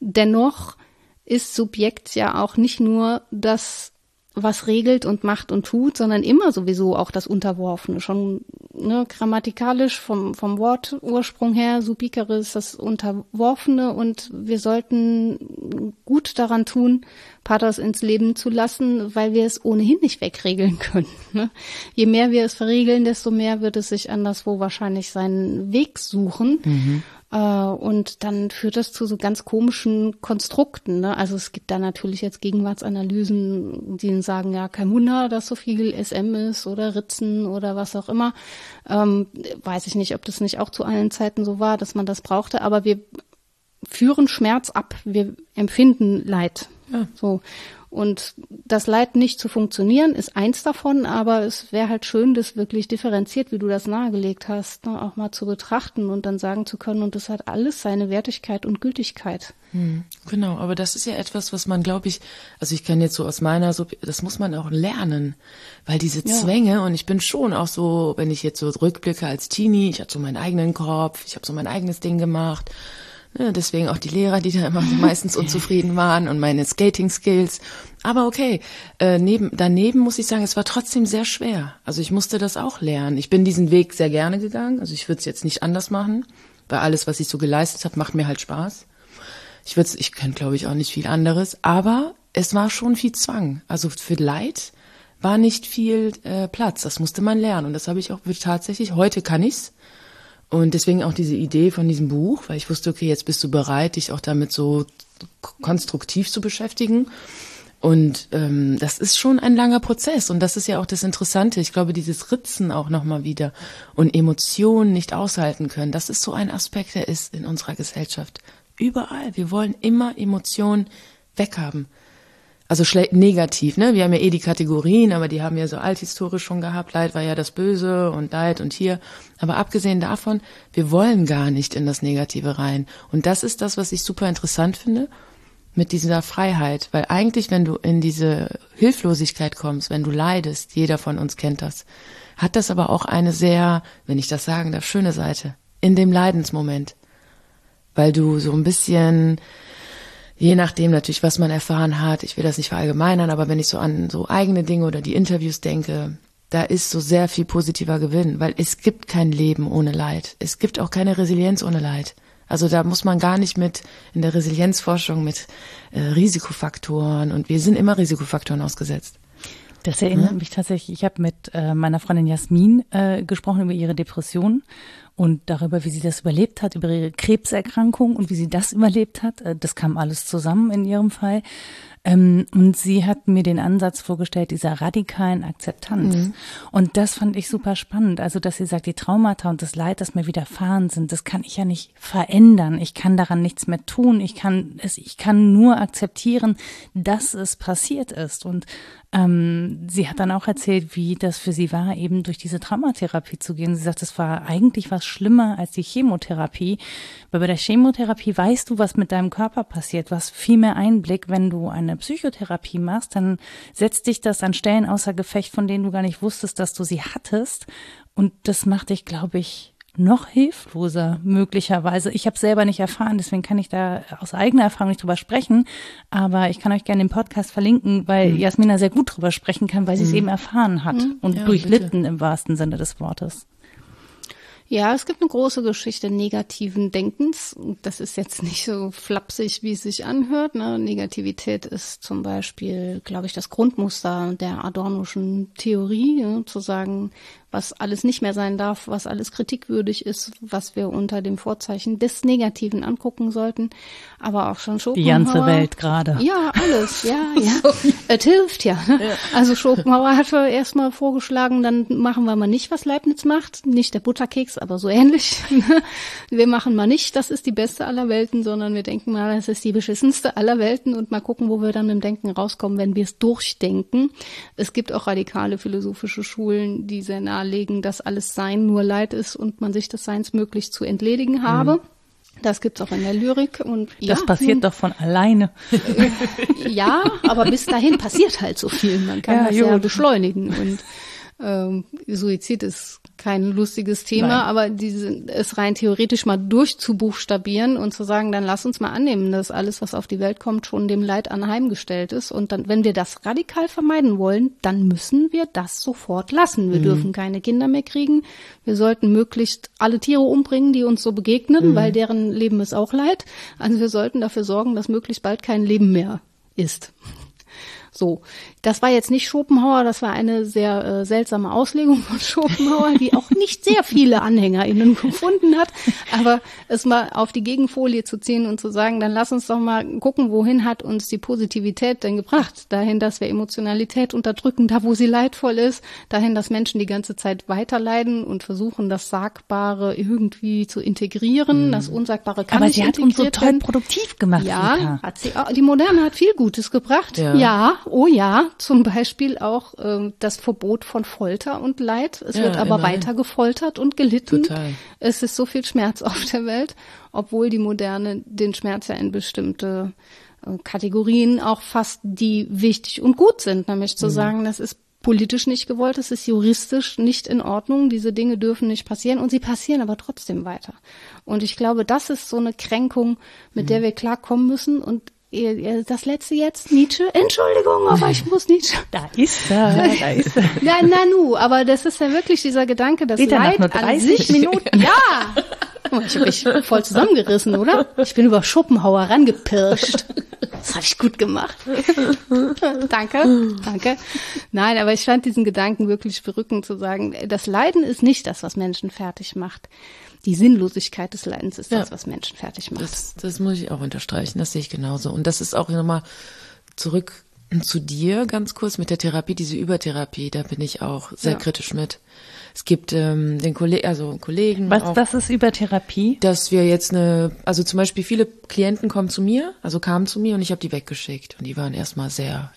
Dennoch ist Subjekt ja auch nicht nur das, was regelt und macht und tut, sondern immer sowieso auch das Unterworfene. Schon ne, grammatikalisch vom, vom Wortursprung her, subikere ist das Unterworfene und wir sollten gut daran tun, Pathos ins Leben zu lassen, weil wir es ohnehin nicht wegregeln können. Ne? Je mehr wir es verregeln, desto mehr wird es sich anderswo wahrscheinlich seinen Weg suchen. Mhm. Äh, und dann führt das zu so ganz komischen Konstrukten. Ne? Also es gibt da natürlich jetzt Gegenwartsanalysen, die sagen, ja, kein Wunder, dass so viel SM ist oder Ritzen oder was auch immer. Ähm, weiß ich nicht, ob das nicht auch zu allen Zeiten so war, dass man das brauchte, aber wir führen Schmerz ab, wir empfinden Leid. Ja. So. Und das Leid nicht zu funktionieren, ist eins davon, aber es wäre halt schön, das wirklich differenziert, wie du das nahegelegt hast, ne, auch mal zu betrachten und dann sagen zu können, und das hat alles seine Wertigkeit und Gültigkeit. Hm, genau, aber das ist ja etwas, was man, glaube ich, also ich kann jetzt so aus meiner, das muss man auch lernen, weil diese Zwänge, ja. und ich bin schon auch so, wenn ich jetzt so rückblicke als Teenie, ich hatte so meinen eigenen Kopf, ich habe so mein eigenes Ding gemacht, ja, deswegen auch die Lehrer, die da immer meistens unzufrieden waren und meine Skating-Skills. Aber okay, äh, neben, daneben muss ich sagen, es war trotzdem sehr schwer. Also ich musste das auch lernen. Ich bin diesen Weg sehr gerne gegangen. Also ich würde es jetzt nicht anders machen, weil alles, was ich so geleistet habe, macht mir halt Spaß. Ich würde, ich könnte, glaube ich, auch nicht viel anderes. Aber es war schon viel Zwang. Also für Leid war nicht viel äh, Platz. Das musste man lernen. Und das habe ich auch tatsächlich. Heute kann ich's und deswegen auch diese Idee von diesem Buch, weil ich wusste, okay, jetzt bist du bereit, dich auch damit so konstruktiv zu beschäftigen. Und ähm, das ist schon ein langer Prozess und das ist ja auch das Interessante. Ich glaube, dieses Ritzen auch nochmal wieder und Emotionen nicht aushalten können, das ist so ein Aspekt, der ist in unserer Gesellschaft überall. Wir wollen immer Emotionen weghaben also negativ, ne? Wir haben ja eh die Kategorien, aber die haben ja so althistorisch schon gehabt. Leid war ja das Böse und Leid und hier. Aber abgesehen davon, wir wollen gar nicht in das Negative rein. Und das ist das, was ich super interessant finde mit dieser Freiheit. Weil eigentlich, wenn du in diese Hilflosigkeit kommst, wenn du leidest, jeder von uns kennt das, hat das aber auch eine sehr, wenn ich das sagen darf, schöne Seite. In dem Leidensmoment. Weil du so ein bisschen, je nachdem natürlich, was man erfahren hat, ich will das nicht verallgemeinern, aber wenn ich so an so eigene Dinge oder die Interviews denke, da ist so sehr viel positiver Gewinn, weil es gibt kein Leben ohne Leid. Es gibt auch keine Resilienz ohne Leid. Also da muss man gar nicht mit in der Resilienzforschung mit äh, Risikofaktoren und wir sind immer Risikofaktoren ausgesetzt. Das erinnert hm? mich tatsächlich. Ich habe mit äh, meiner Freundin Jasmin äh, gesprochen über ihre Depression und darüber, wie sie das überlebt hat, über ihre Krebserkrankung und wie sie das überlebt hat. Äh, das kam alles zusammen in ihrem Fall. Ähm, und sie hat mir den Ansatz vorgestellt dieser radikalen Akzeptanz. Mhm. Und das fand ich super spannend. Also, dass sie sagt, die Traumata und das Leid, das mir widerfahren sind, das kann ich ja nicht verändern. Ich kann daran nichts mehr tun. Ich kann es, ich kann nur akzeptieren, dass es passiert ist. Und ähm, sie hat dann auch erzählt, wie das für sie war, eben durch diese Traumatherapie zu gehen. Sie sagt, es war eigentlich was schlimmer als die Chemotherapie. Weil bei der Chemotherapie weißt du, was mit deinem Körper passiert. Hast viel mehr Einblick. Wenn du eine Psychotherapie machst, dann setzt dich das an Stellen außer Gefecht, von denen du gar nicht wusstest, dass du sie hattest. Und das macht dich, glaube ich, noch hilfloser möglicherweise. Ich habe selber nicht erfahren, deswegen kann ich da aus eigener Erfahrung nicht drüber sprechen. Aber ich kann euch gerne den Podcast verlinken, weil mhm. Jasmina sehr gut drüber sprechen kann, weil sie es mhm. eben erfahren hat mhm. und ja, durchlitten bitte. im wahrsten Sinne des Wortes. Ja, es gibt eine große Geschichte negativen Denkens. Das ist jetzt nicht so flapsig, wie es sich anhört. Ne? Negativität ist zum Beispiel, glaube ich, das Grundmuster der Adornoschen Theorie, ja, zu sagen, was alles nicht mehr sein darf, was alles kritikwürdig ist, was wir unter dem Vorzeichen des Negativen angucken sollten. Aber auch schon Schopenhauer. Die ganze Welt gerade. Ja, alles, ja, ja. Es hilft ja. Ja. Also Schopenhauer hatte erstmal vorgeschlagen, dann machen wir mal nicht, was Leibniz macht. Nicht der Butterkeks, aber so ähnlich. wir machen mal nicht, das ist die beste aller Welten, sondern wir denken mal, das ist die beschissenste aller Welten und mal gucken, wo wir dann im Denken rauskommen, wenn wir es durchdenken. Es gibt auch radikale philosophische Schulen, die sehr nah nahelegen, dass alles Sein nur Leid ist und man sich des Seins möglich zu entledigen habe. Mhm. Das gibt's auch in der Lyrik und ja, das passiert nun, doch von alleine. ja, aber bis dahin passiert halt so viel. Man kann ja, das ja beschleunigen und ähm, Suizid ist kein lustiges Thema, Nein. aber diese, es rein theoretisch mal durchzubuchstabieren und zu sagen, dann lass uns mal annehmen, dass alles, was auf die Welt kommt, schon dem Leid anheimgestellt ist. Und dann, wenn wir das radikal vermeiden wollen, dann müssen wir das sofort lassen. Wir mhm. dürfen keine Kinder mehr kriegen. Wir sollten möglichst alle Tiere umbringen, die uns so begegnen, mhm. weil deren Leben ist auch Leid. Also wir sollten dafür sorgen, dass möglichst bald kein Leben mehr ist. So, das war jetzt nicht Schopenhauer, das war eine sehr äh, seltsame Auslegung von Schopenhauer, die auch nicht sehr viele AnhängerInnen gefunden hat. Aber es mal auf die Gegenfolie zu ziehen und zu sagen, dann lass uns doch mal gucken, wohin hat uns die Positivität denn gebracht? Dahin, dass wir Emotionalität unterdrücken, da wo sie leidvoll ist, dahin, dass Menschen die ganze Zeit weiterleiden und versuchen, das Sagbare irgendwie zu integrieren, mhm. das Unsagbare kann Aber nicht sie hat uns so toll produktiv gemacht. Ja, hat sie auch. Die Moderne hat viel Gutes gebracht. Ja, ja oh ja, zum Beispiel auch ähm, das Verbot von Folter und Leid. Es ja, wird aber immerhin. weiter gefoltert und gelitten. Total. Es ist so viel Schmerz auf der Welt, obwohl die Moderne den Schmerz ja in bestimmte äh, Kategorien auch fasst, die wichtig und gut sind, nämlich zu mhm. sagen, das ist politisch nicht gewollt, es ist juristisch nicht in Ordnung, diese Dinge dürfen nicht passieren und sie passieren aber trotzdem weiter. Und ich glaube, das ist so eine Kränkung, mit mhm. der wir klarkommen müssen und das letzte jetzt, Nietzsche. Entschuldigung, aber ich muss Nietzsche. Da ist er, da ist er. Ja, Nanu, aber das ist ja wirklich dieser Gedanke, dass Geht Leid nur 30 an sich Minuten, ja. Ich habe mich voll zusammengerissen, oder? Ich bin über Schopenhauer rangepirscht. Das habe ich gut gemacht. danke, danke. Nein, aber ich fand diesen Gedanken wirklich verrückend zu sagen, das Leiden ist nicht das, was Menschen fertig macht die Sinnlosigkeit des Leidens ist ja. das, was Menschen fertig macht. Das, das muss ich auch unterstreichen, das sehe ich genauso. Und das ist auch nochmal zurück zu dir ganz kurz mit der Therapie, diese Übertherapie, da bin ich auch sehr ja. kritisch mit. Es gibt ähm, den Kollegen, also Kollegen. Was auch, das ist Übertherapie? Dass wir jetzt eine, also zum Beispiel viele Klienten kommen zu mir, also kamen zu mir und ich habe die weggeschickt und die waren erstmal sehr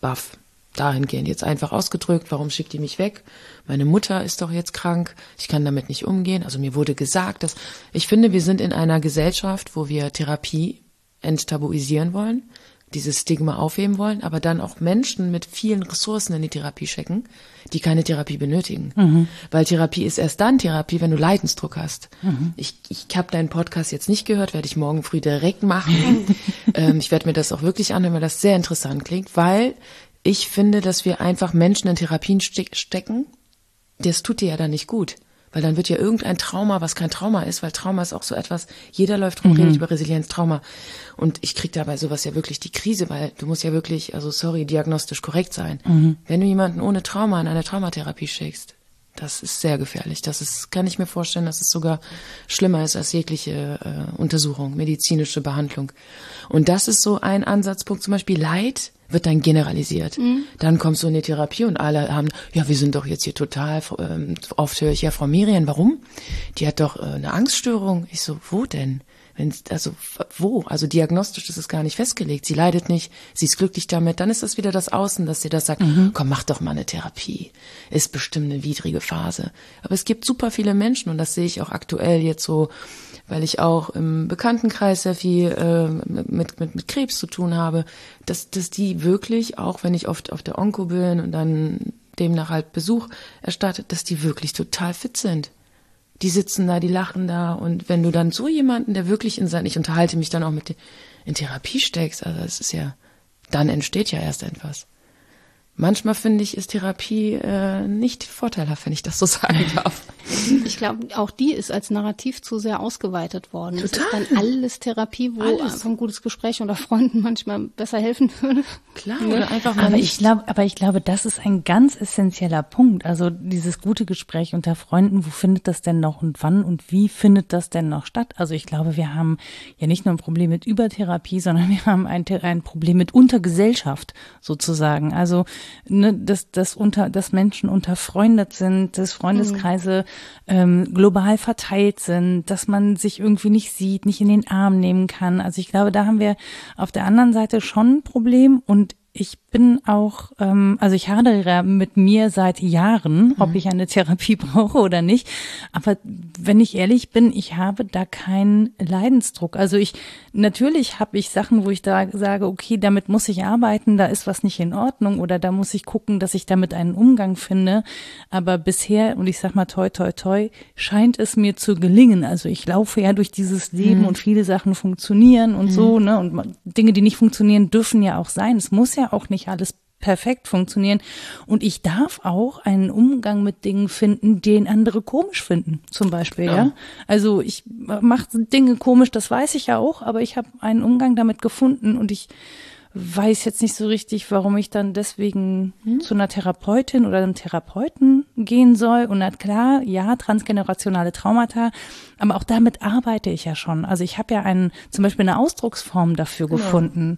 baff dahingehend jetzt einfach ausgedrückt, warum schickt die mich weg? Meine Mutter ist doch jetzt krank, ich kann damit nicht umgehen. Also mir wurde gesagt, dass ich finde, wir sind in einer Gesellschaft, wo wir Therapie enttabuisieren wollen, dieses Stigma aufheben wollen, aber dann auch Menschen mit vielen Ressourcen in die Therapie schicken, die keine Therapie benötigen. Mhm. Weil Therapie ist erst dann Therapie, wenn du Leidensdruck hast. Mhm. Ich, ich habe deinen Podcast jetzt nicht gehört, werde ich morgen früh direkt machen. ähm, ich werde mir das auch wirklich anhören, weil das sehr interessant klingt, weil ich finde, dass wir einfach Menschen in Therapien stecken. Das tut dir ja dann nicht gut. Weil dann wird ja irgendein Trauma, was kein Trauma ist, weil Trauma ist auch so etwas, jeder läuft rum, mhm. redet über Resilienz, Trauma. Und ich krieg dabei sowas ja wirklich die Krise, weil du musst ja wirklich, also sorry, diagnostisch korrekt sein. Mhm. Wenn du jemanden ohne Trauma in eine Traumatherapie schickst, das ist sehr gefährlich. Das ist, kann ich mir vorstellen, dass es sogar schlimmer ist als jegliche äh, Untersuchung, medizinische Behandlung. Und das ist so ein Ansatzpunkt, zum Beispiel Leid wird dann generalisiert. Mhm. Dann kommst du in die Therapie und alle haben, ja, wir sind doch jetzt hier total, ähm, oft höre ich ja Frau Miriam, warum? Die hat doch äh, eine Angststörung. Ich so, wo denn? Wenn, also wo? Also diagnostisch ist es gar nicht festgelegt. Sie leidet nicht, sie ist glücklich damit. Dann ist das wieder das Außen, dass sie das sagt, mhm. komm, mach doch mal eine Therapie. Ist bestimmt eine widrige Phase. Aber es gibt super viele Menschen und das sehe ich auch aktuell jetzt so weil ich auch im Bekanntenkreis sehr viel äh, mit, mit, mit Krebs zu tun habe, dass, dass die wirklich, auch wenn ich oft auf der Onko bin und dann demnach halt Besuch erstattet, dass die wirklich total fit sind. Die sitzen da, die lachen da und wenn du dann so jemanden, der wirklich in sein, ich unterhalte mich dann auch mit in Therapie steckst, also es ist ja, dann entsteht ja erst etwas. Manchmal finde ich, ist Therapie äh, nicht vorteilhaft, wenn ich das so sagen darf. Ich glaube, auch die ist als Narrativ zu sehr ausgeweitet worden. Total. Es ist dann alles Therapie, wo alles. ein gutes Gespräch unter Freunden manchmal besser helfen würde. Klar, ne? oder einfach mal aber ich glaube, aber ich glaube, das ist ein ganz essentieller Punkt. Also dieses gute Gespräch unter Freunden, wo findet das denn noch und wann und wie findet das denn noch statt? Also ich glaube, wir haben ja nicht nur ein Problem mit Übertherapie, sondern wir haben ein, ein Problem mit Untergesellschaft sozusagen. Also ne, dass, dass unter, dass Menschen unterfreundet sind, dass Freundeskreise mhm. Ähm, global verteilt sind, dass man sich irgendwie nicht sieht, nicht in den Arm nehmen kann. Also ich glaube, da haben wir auf der anderen Seite schon ein Problem und ich bin auch, ähm, also ich hadere mit mir seit Jahren, ob mhm. ich eine Therapie brauche oder nicht. Aber wenn ich ehrlich bin, ich habe da keinen Leidensdruck. Also ich, natürlich habe ich Sachen, wo ich da sage, okay, damit muss ich arbeiten, da ist was nicht in Ordnung oder da muss ich gucken, dass ich damit einen Umgang finde. Aber bisher, und ich sag mal toi, toi, toi, scheint es mir zu gelingen. Also ich laufe ja durch dieses Leben mhm. und viele Sachen funktionieren und mhm. so, ne? Und Dinge, die nicht funktionieren, dürfen ja auch sein. Es muss ja auch nicht nicht alles perfekt funktionieren. Und ich darf auch einen Umgang mit Dingen finden, den andere komisch finden, zum Beispiel. Ja. ja? Also ich mache Dinge komisch, das weiß ich ja auch, aber ich habe einen Umgang damit gefunden und ich weiß jetzt nicht so richtig, warum ich dann deswegen hm? zu einer Therapeutin oder einem Therapeuten gehen soll. Und na klar, ja, transgenerationale Traumata, aber auch damit arbeite ich ja schon. Also ich habe ja einen, zum Beispiel eine Ausdrucksform dafür genau. gefunden.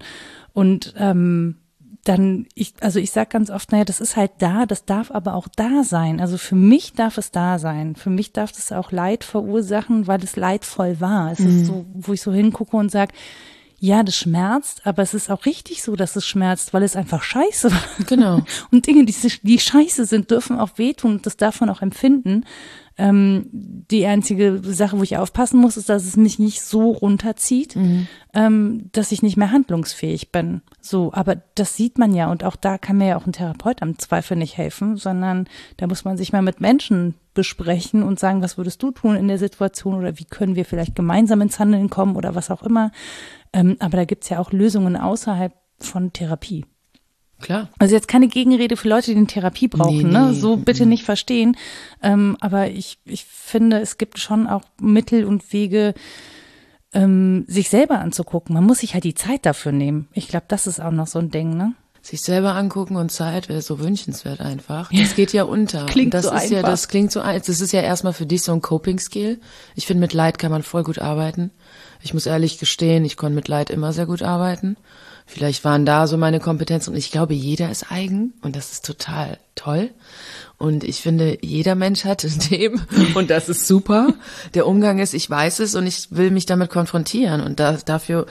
Und ähm, dann, ich, also ich sage ganz oft, naja, das ist halt da, das darf aber auch da sein. Also für mich darf es da sein. Für mich darf es auch Leid verursachen, weil es leidvoll war. Es mhm. ist so, wo ich so hingucke und sage, ja, das schmerzt, aber es ist auch richtig so, dass es schmerzt, weil es einfach scheiße war. Genau. Und Dinge, die, die scheiße sind, dürfen auch wehtun und das darf man auch empfinden. Ähm, die einzige Sache, wo ich aufpassen muss, ist, dass es mich nicht so runterzieht, mhm. ähm, dass ich nicht mehr handlungsfähig bin. So, aber das sieht man ja und auch da kann mir ja auch ein Therapeut am Zweifel nicht helfen, sondern da muss man sich mal mit Menschen besprechen und sagen, was würdest du tun in der Situation oder wie können wir vielleicht gemeinsam ins Handeln kommen oder was auch immer. Ähm, aber da gibt's ja auch Lösungen außerhalb von Therapie. Klar. Also jetzt keine Gegenrede für Leute, die eine Therapie brauchen, nee, ne? So bitte nicht verstehen. Ähm, aber ich, ich finde, es gibt schon auch Mittel und Wege, ähm, sich selber anzugucken. Man muss sich halt die Zeit dafür nehmen. Ich glaube, das ist auch noch so ein Ding, ne? Sich selber angucken und Zeit wäre so wünschenswert einfach. Das geht ja unter. klingt das so ist einfach. ja, das klingt so, das ist ja erstmal für dich so ein Coping-Skill. Ich finde, mit Leid kann man voll gut arbeiten. Ich muss ehrlich gestehen, ich konnte mit Leid immer sehr gut arbeiten. Vielleicht waren da so meine Kompetenzen und ich glaube, jeder ist eigen und das ist total toll. Und ich finde, jeder Mensch hat dem und das ist super. Der Umgang ist, ich weiß es und ich will mich damit konfrontieren und da, dafür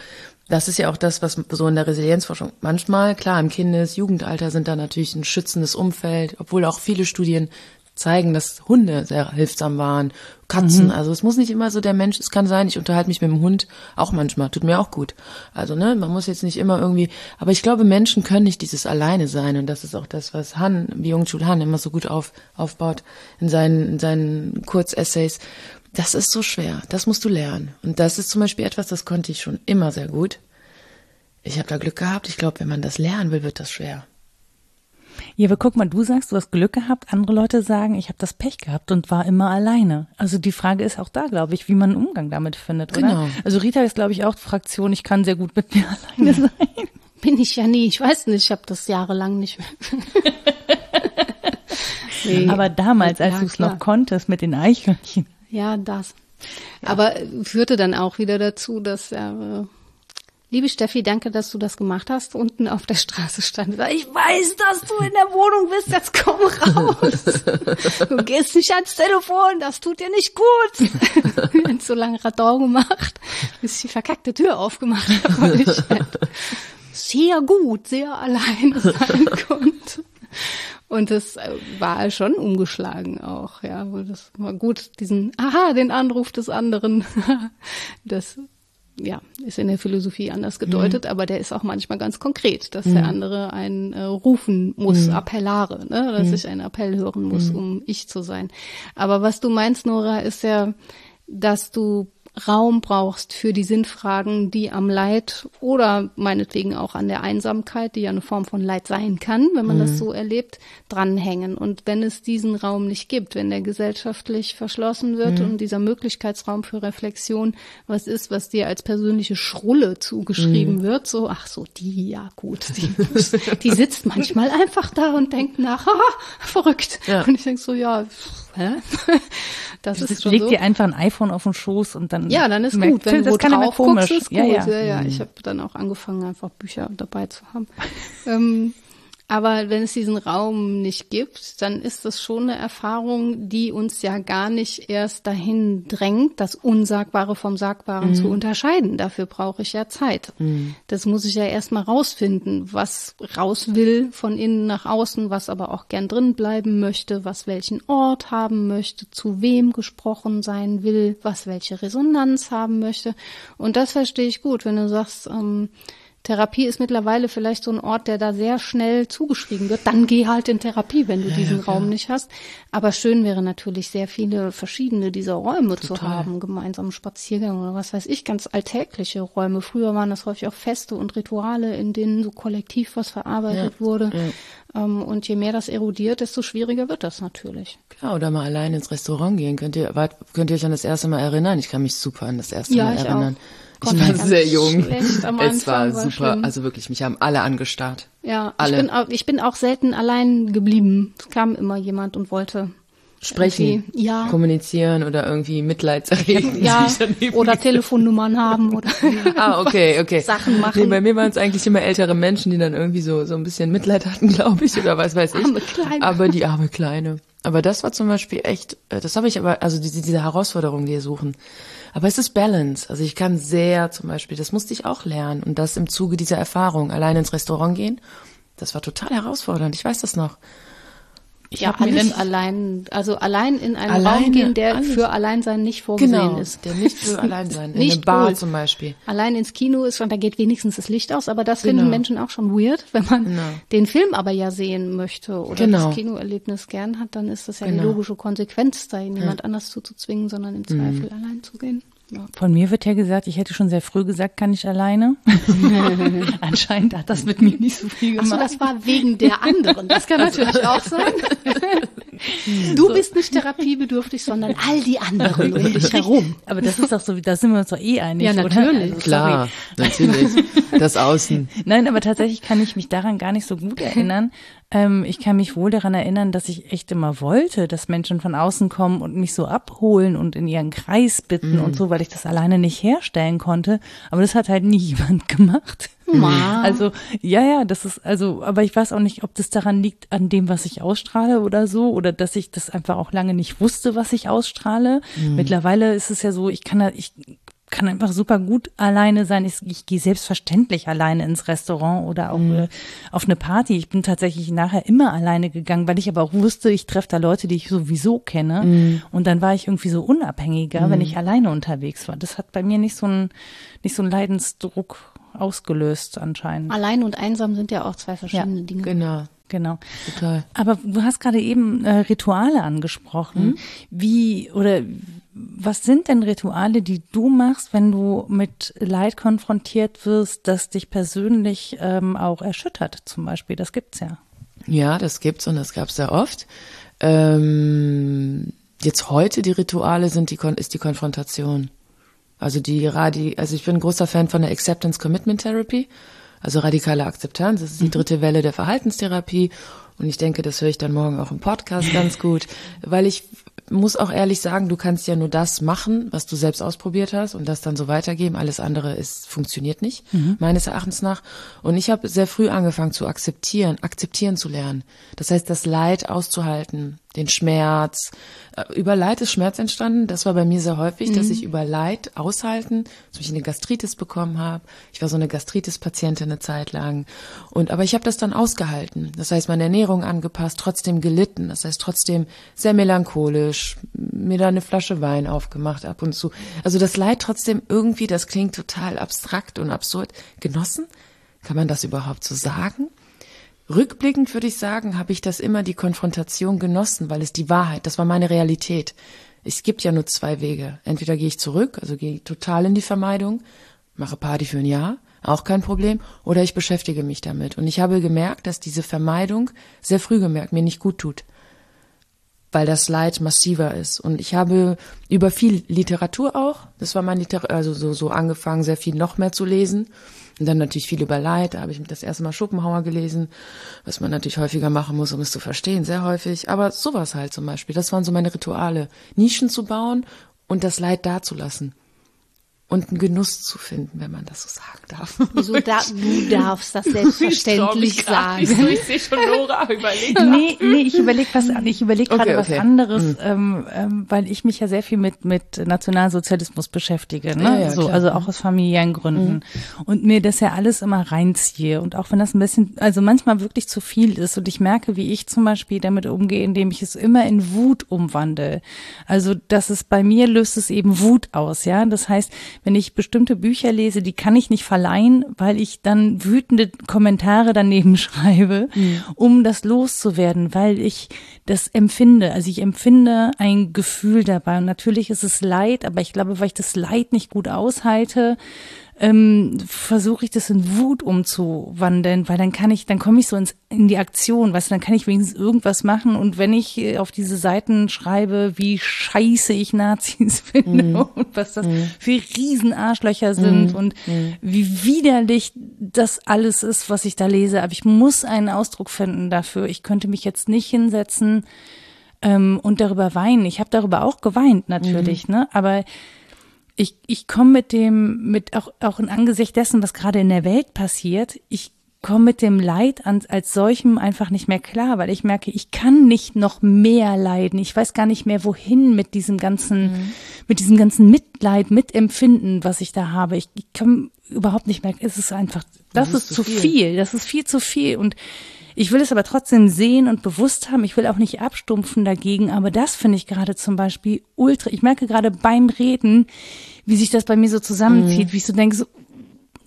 das ist ja auch das, was so in der Resilienzforschung manchmal, klar, im Kindes-, Jugendalter sind da natürlich ein schützendes Umfeld, obwohl auch viele Studien zeigen, dass Hunde sehr hilfsam waren, Katzen. Mhm. Also es muss nicht immer so der Mensch, es kann sein, ich unterhalte mich mit dem Hund auch manchmal, tut mir auch gut. Also ne, man muss jetzt nicht immer irgendwie, aber ich glaube, Menschen können nicht dieses alleine sein und das ist auch das, was Han, Byung-Chul Han immer so gut auf, aufbaut in seinen, in seinen Kurzessays. Das ist so schwer, das musst du lernen. Und das ist zum Beispiel etwas, das konnte ich schon immer sehr gut. Ich habe da Glück gehabt. Ich glaube, wenn man das lernen will, wird das schwer. Ja, aber guck mal, du sagst, du hast Glück gehabt. Andere Leute sagen, ich habe das Pech gehabt und war immer alleine. Also die Frage ist auch da, glaube ich, wie man einen Umgang damit findet, oder? Genau. Also Rita ist, glaube ich, auch Fraktion, ich kann sehr gut mit mir alleine sein. Bin ich ja nie. Ich weiß nicht, ich habe das jahrelang nicht mehr. nee. Aber damals, als ja, du es noch konntest mit den Eichhörnchen. Ja, das. Ja. Aber führte dann auch wieder dazu, dass er äh, Liebe Steffi, danke, dass du das gemacht hast. Unten auf der Straße stand. Ich weiß, dass du in der Wohnung bist. Jetzt komm raus. Du gehst nicht ans Telefon. Das tut dir nicht gut. Wir haben so lange Radau gemacht, bis ich die verkackte Tür aufgemacht habe. Und ich halt sehr gut, sehr alleine sein konnte. Und das äh, war schon umgeschlagen auch, ja. Das war gut, diesen, aha, den Anruf des anderen. Das ja, ist in der Philosophie anders gedeutet, mhm. aber der ist auch manchmal ganz konkret, dass mhm. der andere einen äh, rufen muss, mhm. Appellare, ne? dass mhm. ich einen Appell hören muss, mhm. um ich zu sein. Aber was du meinst, Nora, ist ja, dass du Raum brauchst für die Sinnfragen, die am Leid oder meinetwegen auch an der Einsamkeit, die ja eine Form von Leid sein kann, wenn man mhm. das so erlebt, dranhängen. Und wenn es diesen Raum nicht gibt, wenn der gesellschaftlich verschlossen wird mhm. und dieser Möglichkeitsraum für Reflexion was ist, was dir als persönliche Schrulle zugeschrieben mhm. wird, so, ach so, die, ja gut, die, die sitzt manchmal einfach da und denkt nach, haha, verrückt. Ja. Und ich denke so, ja, hä? Das, das ist schon legt so. dir einfach ein iPhone auf den Schoß und dann ja, dann ist merkt, gut. Wenn du drauf guckst, ist gut. Ja, ja. ja, ja. Ich mhm. habe dann auch angefangen, einfach Bücher dabei zu haben. ähm, aber wenn es diesen Raum nicht gibt, dann ist das schon eine Erfahrung, die uns ja gar nicht erst dahin drängt, das Unsagbare vom Sagbaren mhm. zu unterscheiden. Dafür brauche ich ja Zeit. Mhm. Das muss ich ja erstmal rausfinden, was raus will von innen nach außen, was aber auch gern drin bleiben möchte, was welchen Ort haben möchte, zu wem gesprochen sein will, was welche Resonanz haben möchte. Und das verstehe ich gut, wenn du sagst, ähm, Therapie ist mittlerweile vielleicht so ein Ort, der da sehr schnell zugeschrieben wird. Dann geh halt in Therapie, wenn du ja, diesen ja, Raum nicht hast. Aber schön wäre natürlich sehr viele verschiedene dieser Räume Total. zu haben, gemeinsamen Spaziergänge oder was weiß ich, ganz alltägliche Räume. Früher waren das häufig auch Feste und Rituale, in denen so kollektiv was verarbeitet ja, wurde. Ähm, und je mehr das erodiert, desto schwieriger wird das natürlich. Klar, oder mal allein ins Restaurant gehen. Könnt ihr, wart, könnt ihr euch an das erste Mal erinnern? Ich kann mich super an das erste Mal erinnern. Auch. Ich war sehr jung. Es war, war super. Schlimm. Also wirklich, mich haben alle angestarrt. Ja, alle. Ich bin, auch, ich bin auch selten allein geblieben. Es kam immer jemand und wollte sprechen, ja. kommunizieren oder irgendwie Mitleid erregen. Ja, oder Telefonnummern haben oder ah, okay, okay. Sachen machen. Nee, bei mir waren es eigentlich immer ältere Menschen, die dann irgendwie so, so ein bisschen Mitleid hatten, glaube ich, oder was weiß ich. Arme Kleine. Aber die arme Kleine. Aber das war zum Beispiel echt, äh, das habe ich aber, also diese, diese Herausforderung, die wir suchen. Aber es ist Balance. Also ich kann sehr zum Beispiel, das musste ich auch lernen und das im Zuge dieser Erfahrung, allein ins Restaurant gehen, das war total herausfordernd. Ich weiß das noch. Ich ja, alles allein, also allein in einen alleine, Raum gehen, der alles. für Alleinsein nicht vorgesehen genau, ist. Der nicht für Alleinsein. In eine Bar cool. zum Beispiel. Allein ins Kino ist schon, da geht wenigstens das Licht aus, aber das genau. finden Menschen auch schon weird. Wenn man genau. den Film aber ja sehen möchte oder genau. das Kinoerlebnis gern hat, dann ist das ja die genau. logische Konsequenz, da niemand ja. anders zuzuzwingen, sondern im Zweifel mhm. allein zu gehen. Ja. Von mir wird ja gesagt, ich hätte schon sehr früh gesagt, kann ich alleine. Anscheinend hat das mit mir nicht so viel gemacht. Achso, das war wegen der anderen. Das kann natürlich auch sein. Du so. bist nicht therapiebedürftig, sondern all die anderen um dich herum. Aber das ist doch so, da sind wir uns doch eh einig, Ja, natürlich. Also, Klar, natürlich. Das Außen. Nein, aber tatsächlich kann ich mich daran gar nicht so gut erinnern. Ähm, ich kann mich wohl daran erinnern, dass ich echt immer wollte, dass Menschen von außen kommen und mich so abholen und in ihren Kreis bitten mm. und so, weil ich das alleine nicht herstellen konnte. Aber das hat halt nie jemand gemacht. Wow. Also, ja, ja, das ist, also, aber ich weiß auch nicht, ob das daran liegt, an dem, was ich ausstrahle oder so, oder dass ich das einfach auch lange nicht wusste, was ich ausstrahle. Mhm. Mittlerweile ist es ja so, ich kann da, ich kann einfach super gut alleine sein. Ich, ich gehe selbstverständlich alleine ins Restaurant oder auch mhm. äh, auf eine Party. Ich bin tatsächlich nachher immer alleine gegangen, weil ich aber auch wusste, ich treffe da Leute, die ich sowieso kenne. Mhm. Und dann war ich irgendwie so unabhängiger, mhm. wenn ich alleine unterwegs war. Das hat bei mir nicht so ein nicht so ein Leidensdruck ausgelöst anscheinend. Allein und einsam sind ja auch zwei verschiedene ja, Dinge. Genau. Genau. Total. Aber du hast gerade eben äh, Rituale angesprochen. Mhm. Wie oder was sind denn Rituale, die du machst, wenn du mit Leid konfrontiert wirst, das dich persönlich ähm, auch erschüttert, zum Beispiel? Das gibt's ja. Ja, das gibt's und das gab's sehr oft. Ähm, jetzt heute die Rituale sind die ist die Konfrontation. Also die Radi, also ich bin ein großer Fan von der Acceptance Commitment Therapy, also radikale Akzeptanz. Das ist die mhm. dritte Welle der Verhaltenstherapie. Und ich denke, das höre ich dann morgen auch im Podcast ganz gut, weil ich muss auch ehrlich sagen, du kannst ja nur das machen, was du selbst ausprobiert hast und das dann so weitergeben. Alles andere ist funktioniert nicht, mhm. meines Erachtens nach. Und ich habe sehr früh angefangen zu akzeptieren, akzeptieren zu lernen. Das heißt, das Leid auszuhalten, den Schmerz. Äh, über Leid ist Schmerz entstanden. Das war bei mir sehr häufig, mhm. dass ich über Leid aushalten, dass ich eine Gastritis bekommen habe. Ich war so eine Gastritis-Patientin eine Zeit lang. Und aber ich habe das dann ausgehalten. Das heißt, meine Ernährung angepasst, trotzdem gelitten. Das heißt, trotzdem sehr melancholisch, mir da eine Flasche Wein aufgemacht ab und zu. Also das Leid trotzdem irgendwie, das klingt total abstrakt und absurd, genossen. Kann man das überhaupt so sagen? Rückblickend würde ich sagen, habe ich das immer die Konfrontation genossen, weil es die Wahrheit, das war meine Realität. Es gibt ja nur zwei Wege. Entweder gehe ich zurück, also gehe total in die Vermeidung, mache Party für ein Jahr, auch kein Problem, oder ich beschäftige mich damit. Und ich habe gemerkt, dass diese Vermeidung sehr früh gemerkt mir nicht gut tut weil das Leid massiver ist. Und ich habe über viel Literatur auch, das war mein Literatur, also so, so angefangen, sehr viel noch mehr zu lesen. Und dann natürlich viel über Leid, da habe ich das erste Mal Schopenhauer gelesen, was man natürlich häufiger machen muss, um es zu verstehen, sehr häufig. Aber sowas halt zum Beispiel, das waren so meine Rituale, Nischen zu bauen und das Leid dazulassen und einen Genuss zu finden, wenn man das so sagen darf. Wieso da, du darfst das selbstverständlich sagen? So, ich sehe schon Nora überlegen. nee, nee, ich überlege was, ich überlege okay, gerade okay. was anderes, mhm. ähm, ähm, weil ich mich ja sehr viel mit mit Nationalsozialismus beschäftige, ne? Ja, ja, so, also auch aus familiären Gründen mhm. und mir das ja alles immer reinziehe und auch wenn das ein bisschen, also manchmal wirklich zu viel ist und ich merke, wie ich zum Beispiel damit umgehe, indem ich es immer in Wut umwandle. Also das ist bei mir löst es eben Wut aus, ja. Das heißt wenn ich bestimmte Bücher lese, die kann ich nicht verleihen, weil ich dann wütende Kommentare daneben schreibe, mhm. um das loszuwerden, weil ich das empfinde. Also ich empfinde ein Gefühl dabei. Und natürlich ist es Leid, aber ich glaube, weil ich das Leid nicht gut aushalte, ähm, versuche ich das in Wut umzuwandeln, weil dann kann ich, dann komme ich so ins, in die Aktion, weißt du, dann kann ich wenigstens irgendwas machen und wenn ich äh, auf diese Seiten schreibe, wie scheiße ich Nazis finde mm. und was das mm. für Riesenarschlöcher sind mm. und mhm. wie widerlich das alles ist, was ich da lese, aber ich muss einen Ausdruck finden dafür. Ich könnte mich jetzt nicht hinsetzen ähm, und darüber weinen. Ich habe darüber auch geweint natürlich, mhm. ne, aber ich, ich komme mit dem, mit auch, auch in Angesicht dessen, was gerade in der Welt passiert, ich komme mit dem Leid an, als solchem einfach nicht mehr klar, weil ich merke, ich kann nicht noch mehr leiden. Ich weiß gar nicht mehr, wohin mit diesem ganzen, mhm. mit diesem ganzen Mitleid, Mitempfinden, was ich da habe. Ich, ich kann überhaupt nicht mehr, es ist einfach, das, das ist, ist, zu viel. viel. Das ist viel zu viel. Und ich will es aber trotzdem sehen und bewusst haben. Ich will auch nicht abstumpfen dagegen. Aber das finde ich gerade zum Beispiel ultra. Ich merke gerade beim Reden, wie sich das bei mir so zusammenzieht, mhm. wie ich so denke, so,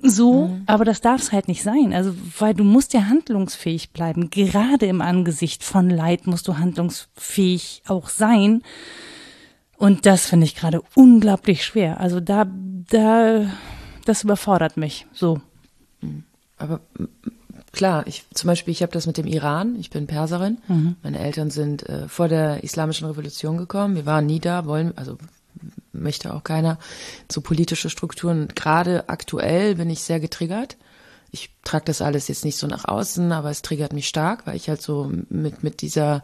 so, mhm. aber das darf es halt nicht sein. Also, weil du musst ja handlungsfähig bleiben. Gerade im Angesicht von Leid musst du handlungsfähig auch sein. Und das finde ich gerade unglaublich schwer. Also da, da, das überfordert mich so. Mhm. Aber klar, ich zum Beispiel, ich habe das mit dem Iran. Ich bin Perserin. Mhm. Meine Eltern sind äh, vor der islamischen Revolution gekommen. Wir waren nie da, wollen also möchte auch keiner zu politische Strukturen. Gerade aktuell bin ich sehr getriggert. Ich trage das alles jetzt nicht so nach außen, aber es triggert mich stark, weil ich halt so mit mit dieser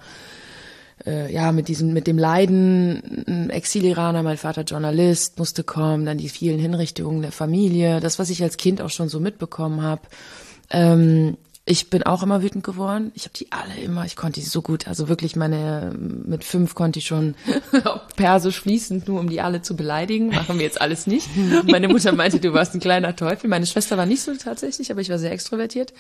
äh, ja, mit diesem, mit dem Leiden, Exil-Iraner, mein Vater Journalist, musste kommen, dann die vielen Hinrichtungen der Familie, das, was ich als Kind auch schon so mitbekommen habe. Ähm, ich bin auch immer wütend geworden. Ich habe die alle immer, ich konnte die so gut. Also wirklich meine, mit fünf konnte ich schon Persisch fließend, nur um die alle zu beleidigen. Machen wir jetzt alles nicht. Meine Mutter meinte, du warst ein kleiner Teufel. Meine Schwester war nicht so tatsächlich, aber ich war sehr extrovertiert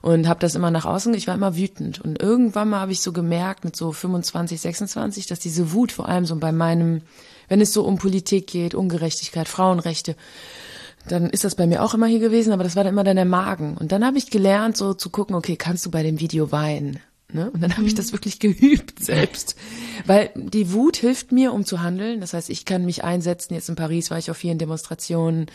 und habe das immer nach außen. Ich war immer wütend. Und irgendwann mal habe ich so gemerkt, mit so 25, 26, dass diese Wut vor allem so bei meinem, wenn es so um Politik geht, Ungerechtigkeit, Frauenrechte, dann ist das bei mir auch immer hier gewesen, aber das war dann immer dann der Magen. Und dann habe ich gelernt, so zu gucken, okay, kannst du bei dem Video weinen? Ne? Und dann habe ich das wirklich geübt selbst. Weil die Wut hilft mir, um zu handeln. Das heißt, ich kann mich einsetzen. Jetzt in Paris war ich auf vielen Demonstrationen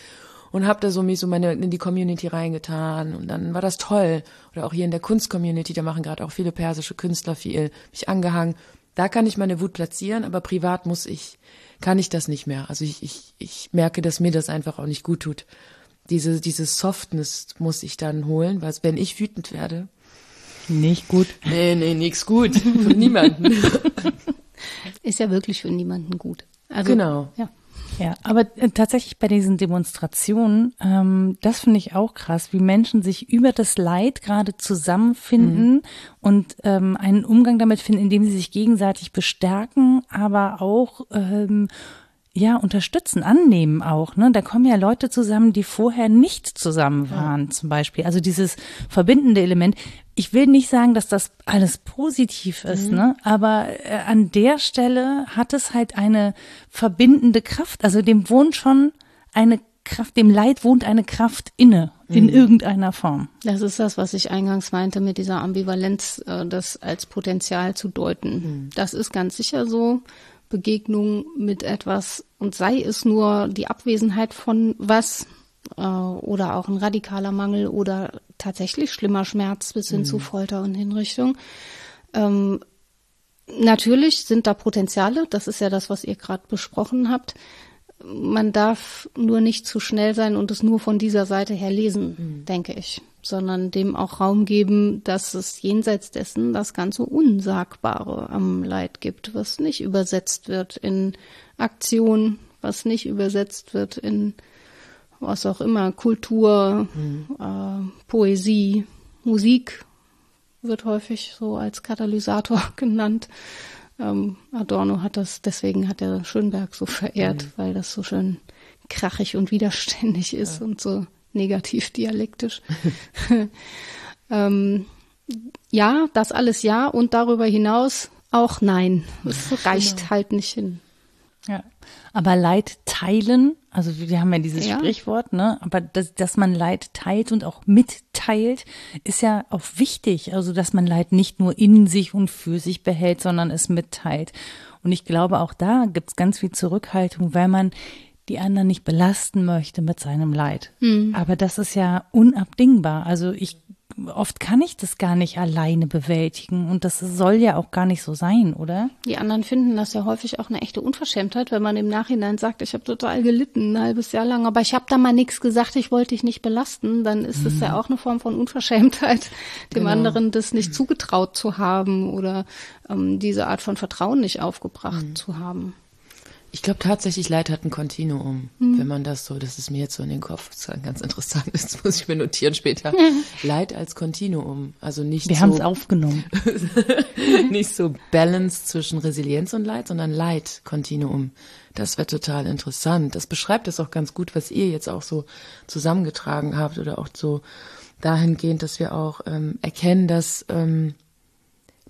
und habe da so mich so meine in die Community reingetan und dann war das toll. Oder auch hier in der Kunstcommunity, da machen gerade auch viele persische Künstler viel, mich angehangen. Da kann ich meine Wut platzieren, aber privat muss ich kann ich das nicht mehr. Also ich, ich, ich merke, dass mir das einfach auch nicht gut tut. Diese, diese Softness muss ich dann holen, weil wenn ich wütend werde. Nicht gut. Nee, nee, nix gut. Für niemanden. Ist ja wirklich für niemanden gut. Also, genau. Ja. Ja, aber äh, tatsächlich bei diesen Demonstrationen, ähm, das finde ich auch krass, wie Menschen sich über das Leid gerade zusammenfinden mhm. und ähm, einen Umgang damit finden, indem sie sich gegenseitig bestärken, aber auch ähm, ja, unterstützen, annehmen auch. Ne? Da kommen ja Leute zusammen, die vorher nicht zusammen waren, ja. zum Beispiel. Also dieses verbindende Element. Ich will nicht sagen, dass das alles positiv ist, mhm. ne? aber äh, an der Stelle hat es halt eine verbindende Kraft. Also dem wohnt schon eine Kraft, dem Leid wohnt eine Kraft inne, in mhm. irgendeiner Form. Das ist das, was ich eingangs meinte mit dieser Ambivalenz, äh, das als Potenzial zu deuten. Mhm. Das ist ganz sicher so Begegnung mit etwas und sei es nur die Abwesenheit von was äh, oder auch ein radikaler Mangel oder tatsächlich schlimmer Schmerz bis hin mhm. zu Folter und Hinrichtung. Ähm, natürlich sind da Potenziale, das ist ja das, was ihr gerade besprochen habt. Man darf nur nicht zu schnell sein und es nur von dieser Seite her lesen, mhm. denke ich sondern dem auch Raum geben, dass es jenseits dessen das ganze Unsagbare am Leid gibt, was nicht übersetzt wird in Aktion, was nicht übersetzt wird in was auch immer, Kultur, mhm. äh, Poesie, Musik wird häufig so als Katalysator genannt. Ähm, Adorno hat das, deswegen hat er Schönberg so verehrt, mhm. weil das so schön krachig und widerständig ist ja. und so negativ dialektisch. ähm, ja, das alles ja und darüber hinaus auch nein. Es reicht genau. halt nicht hin. Ja, aber Leid teilen, also wir haben ja dieses ja. Sprichwort, ne? Aber dass, dass man Leid teilt und auch mitteilt, ist ja auch wichtig. Also dass man Leid nicht nur in sich und für sich behält, sondern es mitteilt. Und ich glaube, auch da gibt's ganz viel Zurückhaltung, weil man die anderen nicht belasten möchte mit seinem Leid. Mhm. Aber das ist ja unabdingbar. Also ich oft kann ich das gar nicht alleine bewältigen und das soll ja auch gar nicht so sein, oder? Die anderen finden das ja häufig auch eine echte Unverschämtheit, wenn man im Nachhinein sagt, ich habe total gelitten ein halbes Jahr lang, aber ich habe da mal nichts gesagt, ich wollte dich nicht belasten, dann ist mhm. es ja auch eine Form von Unverschämtheit, dem genau. anderen das nicht zugetraut zu haben oder ähm, diese Art von Vertrauen nicht aufgebracht mhm. zu haben. Ich glaube tatsächlich, Leid hat ein Kontinuum, mhm. wenn man das so, das ist mir jetzt so in den Kopf, das ist ganz interessant, das muss ich mir notieren später. Leid als Kontinuum, also nicht Wir so. haben es aufgenommen. nicht so Balance zwischen Resilienz und Leid, sondern Leid, Kontinuum. Das wäre total interessant. Das beschreibt es auch ganz gut, was ihr jetzt auch so zusammengetragen habt oder auch so dahingehend, dass wir auch ähm, erkennen, dass ähm,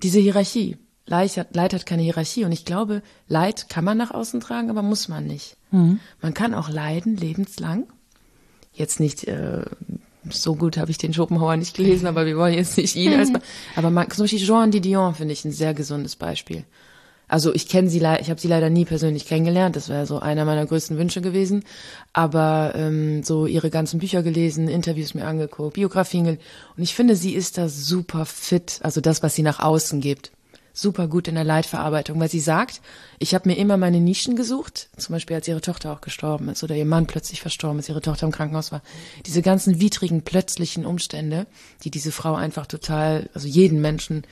diese Hierarchie, Leid hat, Leid hat keine Hierarchie und ich glaube, Leid kann man nach außen tragen, aber muss man nicht. Mhm. Man kann auch leiden lebenslang. Jetzt nicht äh, so gut habe ich den Schopenhauer nicht gelesen, aber wir wollen jetzt nicht ihn als aber man, zum Beispiel Jean Didion finde ich ein sehr gesundes Beispiel. Also ich kenne sie leider, ich habe sie leider nie persönlich kennengelernt. Das wäre so einer meiner größten Wünsche gewesen. Aber ähm, so ihre ganzen Bücher gelesen, Interviews mir angeguckt, Biografien und ich finde, sie ist da super fit. Also das, was sie nach außen gibt super gut in der Leidverarbeitung, weil sie sagt, ich habe mir immer meine Nischen gesucht, zum Beispiel als ihre Tochter auch gestorben ist oder ihr Mann plötzlich verstorben ist, ihre Tochter im Krankenhaus war. Diese ganzen widrigen, plötzlichen Umstände, die diese Frau einfach total, also jeden Menschen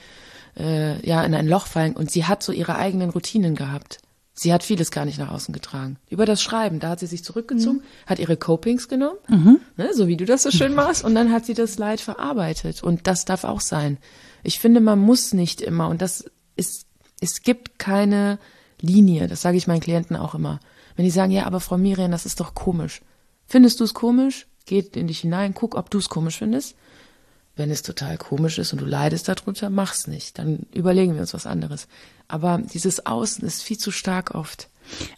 äh, ja in ein Loch fallen und sie hat so ihre eigenen Routinen gehabt. Sie hat vieles gar nicht nach außen getragen. Über das Schreiben, da hat sie sich zurückgezogen, mhm. hat ihre Copings genommen, mhm. ne, so wie du das so schön machst, und dann hat sie das Leid verarbeitet. Und das darf auch sein. Ich finde, man muss nicht immer, und das ist, es gibt keine Linie, das sage ich meinen Klienten auch immer. Wenn die sagen, ja, aber Frau Miriam, das ist doch komisch. Findest du es komisch? Geht in dich hinein, guck, ob du es komisch findest. Wenn es total komisch ist und du leidest darunter, mach's nicht. Dann überlegen wir uns was anderes. Aber dieses Außen ist viel zu stark oft.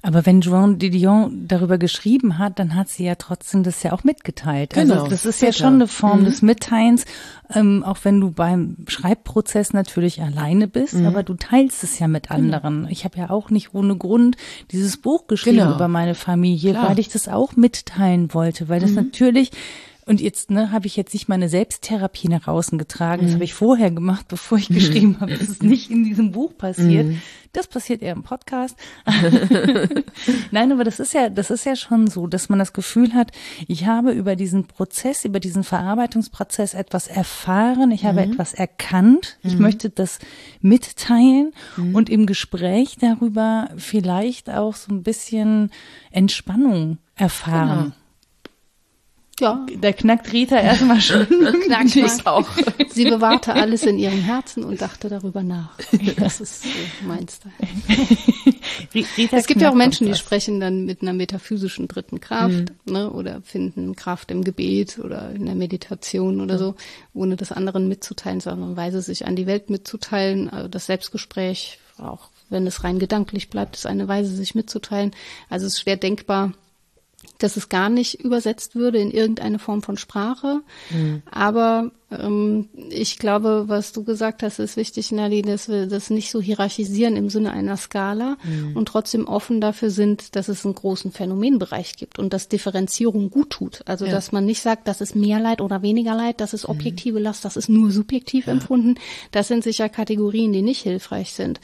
Aber wenn Joan Didion darüber geschrieben hat, dann hat sie ja trotzdem das ja auch mitgeteilt. Also genau. Also das ist ja schon eine Form mhm. des Mitteilens, ähm, auch wenn du beim Schreibprozess natürlich alleine bist, mhm. aber du teilst es ja mit genau. anderen. Genau. Ich habe ja auch nicht ohne Grund dieses Buch geschrieben genau. über meine Familie, Klar. weil ich das auch mitteilen wollte, weil das mhm. natürlich und jetzt ne, habe ich jetzt nicht meine Selbsttherapie nach außen getragen. Das mhm. habe ich vorher gemacht, bevor ich geschrieben habe. Das ist nicht in diesem Buch passiert. Mhm. Das passiert eher im Podcast. Nein, aber das ist ja, das ist ja schon so, dass man das Gefühl hat, ich habe über diesen Prozess, über diesen Verarbeitungsprozess etwas erfahren, ich habe mhm. etwas erkannt, ich mhm. möchte das mitteilen mhm. und im Gespräch darüber vielleicht auch so ein bisschen Entspannung erfahren. Genau. Ja. Da knackt Rita erstmal schon. knackt ich auch. Sie bewahrte alles in ihrem Herzen und dachte darüber nach. Das ist mein Style. Rita es gibt ja auch Menschen, die sprechen dann mit einer metaphysischen dritten Kraft, mhm. ne, oder finden Kraft im Gebet oder in der Meditation oder so, ohne das anderen mitzuteilen, sondern weise sich an die Welt mitzuteilen. Also das Selbstgespräch, auch wenn es rein gedanklich bleibt, ist eine Weise, sich mitzuteilen. Also es ist schwer denkbar, dass es gar nicht übersetzt würde in irgendeine Form von Sprache. Mhm. Aber Ähm, ich glaube, was du gesagt hast, ist wichtig, Nadi, dass wir das nicht so hierarchisieren im Sinne einer Skala mhm. und trotzdem offen dafür sind, dass es einen großen Phänomenbereich gibt und dass Differenzierung gut tut. Also, ja. dass man nicht sagt, das ist mehr Leid oder weniger Leid, das ist mhm. objektive Last, das ist nur subjektiv ja. empfunden. Das sind sicher Kategorien, die nicht hilfreich sind.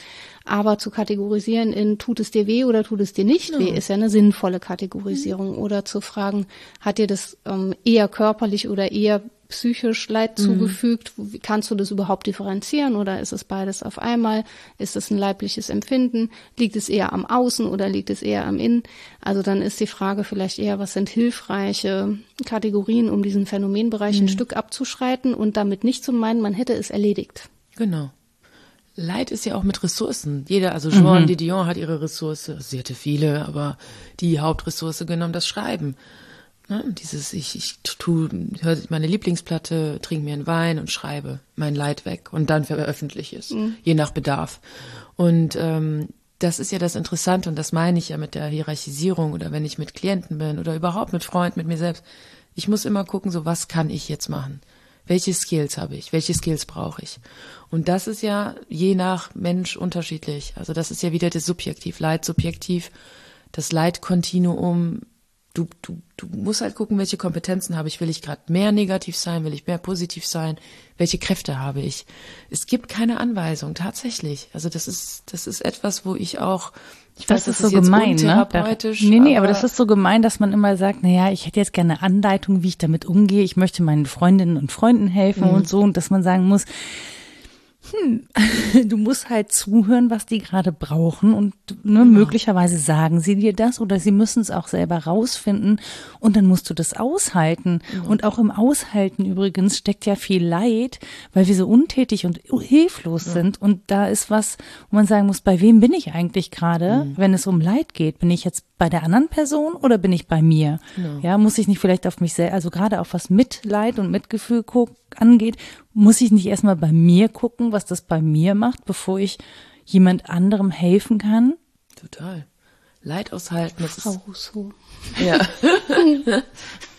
Aber zu kategorisieren in tut es dir weh oder tut es dir nicht weh, ist ja eine sinnvolle Kategorisierung. Mhm. Oder zu fragen, hat dir das ähm, eher körperlich oder eher psychisch Leid mhm. zugefügt? Kannst du das überhaupt differenzieren oder ist es beides auf einmal? Ist es ein leibliches Empfinden? Liegt es eher am Außen oder liegt es eher am Innen? Also dann ist die Frage vielleicht eher, was sind hilfreiche Kategorien, um diesen Phänomenbereich mhm. ein Stück abzuschreiten und damit nicht zu meinen, man hätte es erledigt. Genau. Leid ist ja auch mit Ressourcen. Jeder, also Jean mhm. Didion hat ihre Ressource, sie hatte viele, aber die Hauptressource genommen, das Schreiben. Ne? Dieses, ich, ich tu, höre meine Lieblingsplatte, trinke mir einen Wein und schreibe mein Leid weg und dann veröffentliche es, mhm. je nach Bedarf. Und ähm, das ist ja das Interessante und das meine ich ja mit der Hierarchisierung oder wenn ich mit Klienten bin oder überhaupt mit Freunden, mit mir selbst. Ich muss immer gucken, so was kann ich jetzt machen? Welche Skills habe ich? Welche Skills brauche ich? Und das ist ja je nach Mensch unterschiedlich. Also das ist ja wieder das Subjektiv, Leid subjektiv, das Leitkontinuum du, du, du musst halt gucken, welche Kompetenzen habe ich. Will ich gerade mehr negativ sein? Will ich mehr positiv sein? Welche Kräfte habe ich? Es gibt keine Anweisung, tatsächlich. Also das ist, das ist etwas, wo ich auch, ich das weiß, ist das so ist gemein, ne? Nee, nee, aber, aber, das ist so gemein, dass man immer sagt, na ja, ich hätte jetzt gerne Anleitung, wie ich damit umgehe. Ich möchte meinen Freundinnen und Freunden helfen mhm. und so. Und dass man sagen muss, hm, du musst halt zuhören, was die gerade brauchen und ne, ja. möglicherweise sagen sie dir das oder sie müssen es auch selber rausfinden und dann musst du das aushalten. Ja. Und auch im Aushalten übrigens steckt ja viel Leid, weil wir so untätig und hilflos ja. sind und da ist was, wo man sagen muss, bei wem bin ich eigentlich gerade, mhm. wenn es um Leid geht? Bin ich jetzt bei der anderen Person oder bin ich bei mir? Ja, muss ich nicht vielleicht auf mich selbst, also gerade auf was Mitleid und Mitgefühl angeht, muss ich nicht erstmal bei mir gucken, was das bei mir macht, bevor ich jemand anderem helfen kann? Total. Leid aushalten. Das Frau Rousseau. Ja.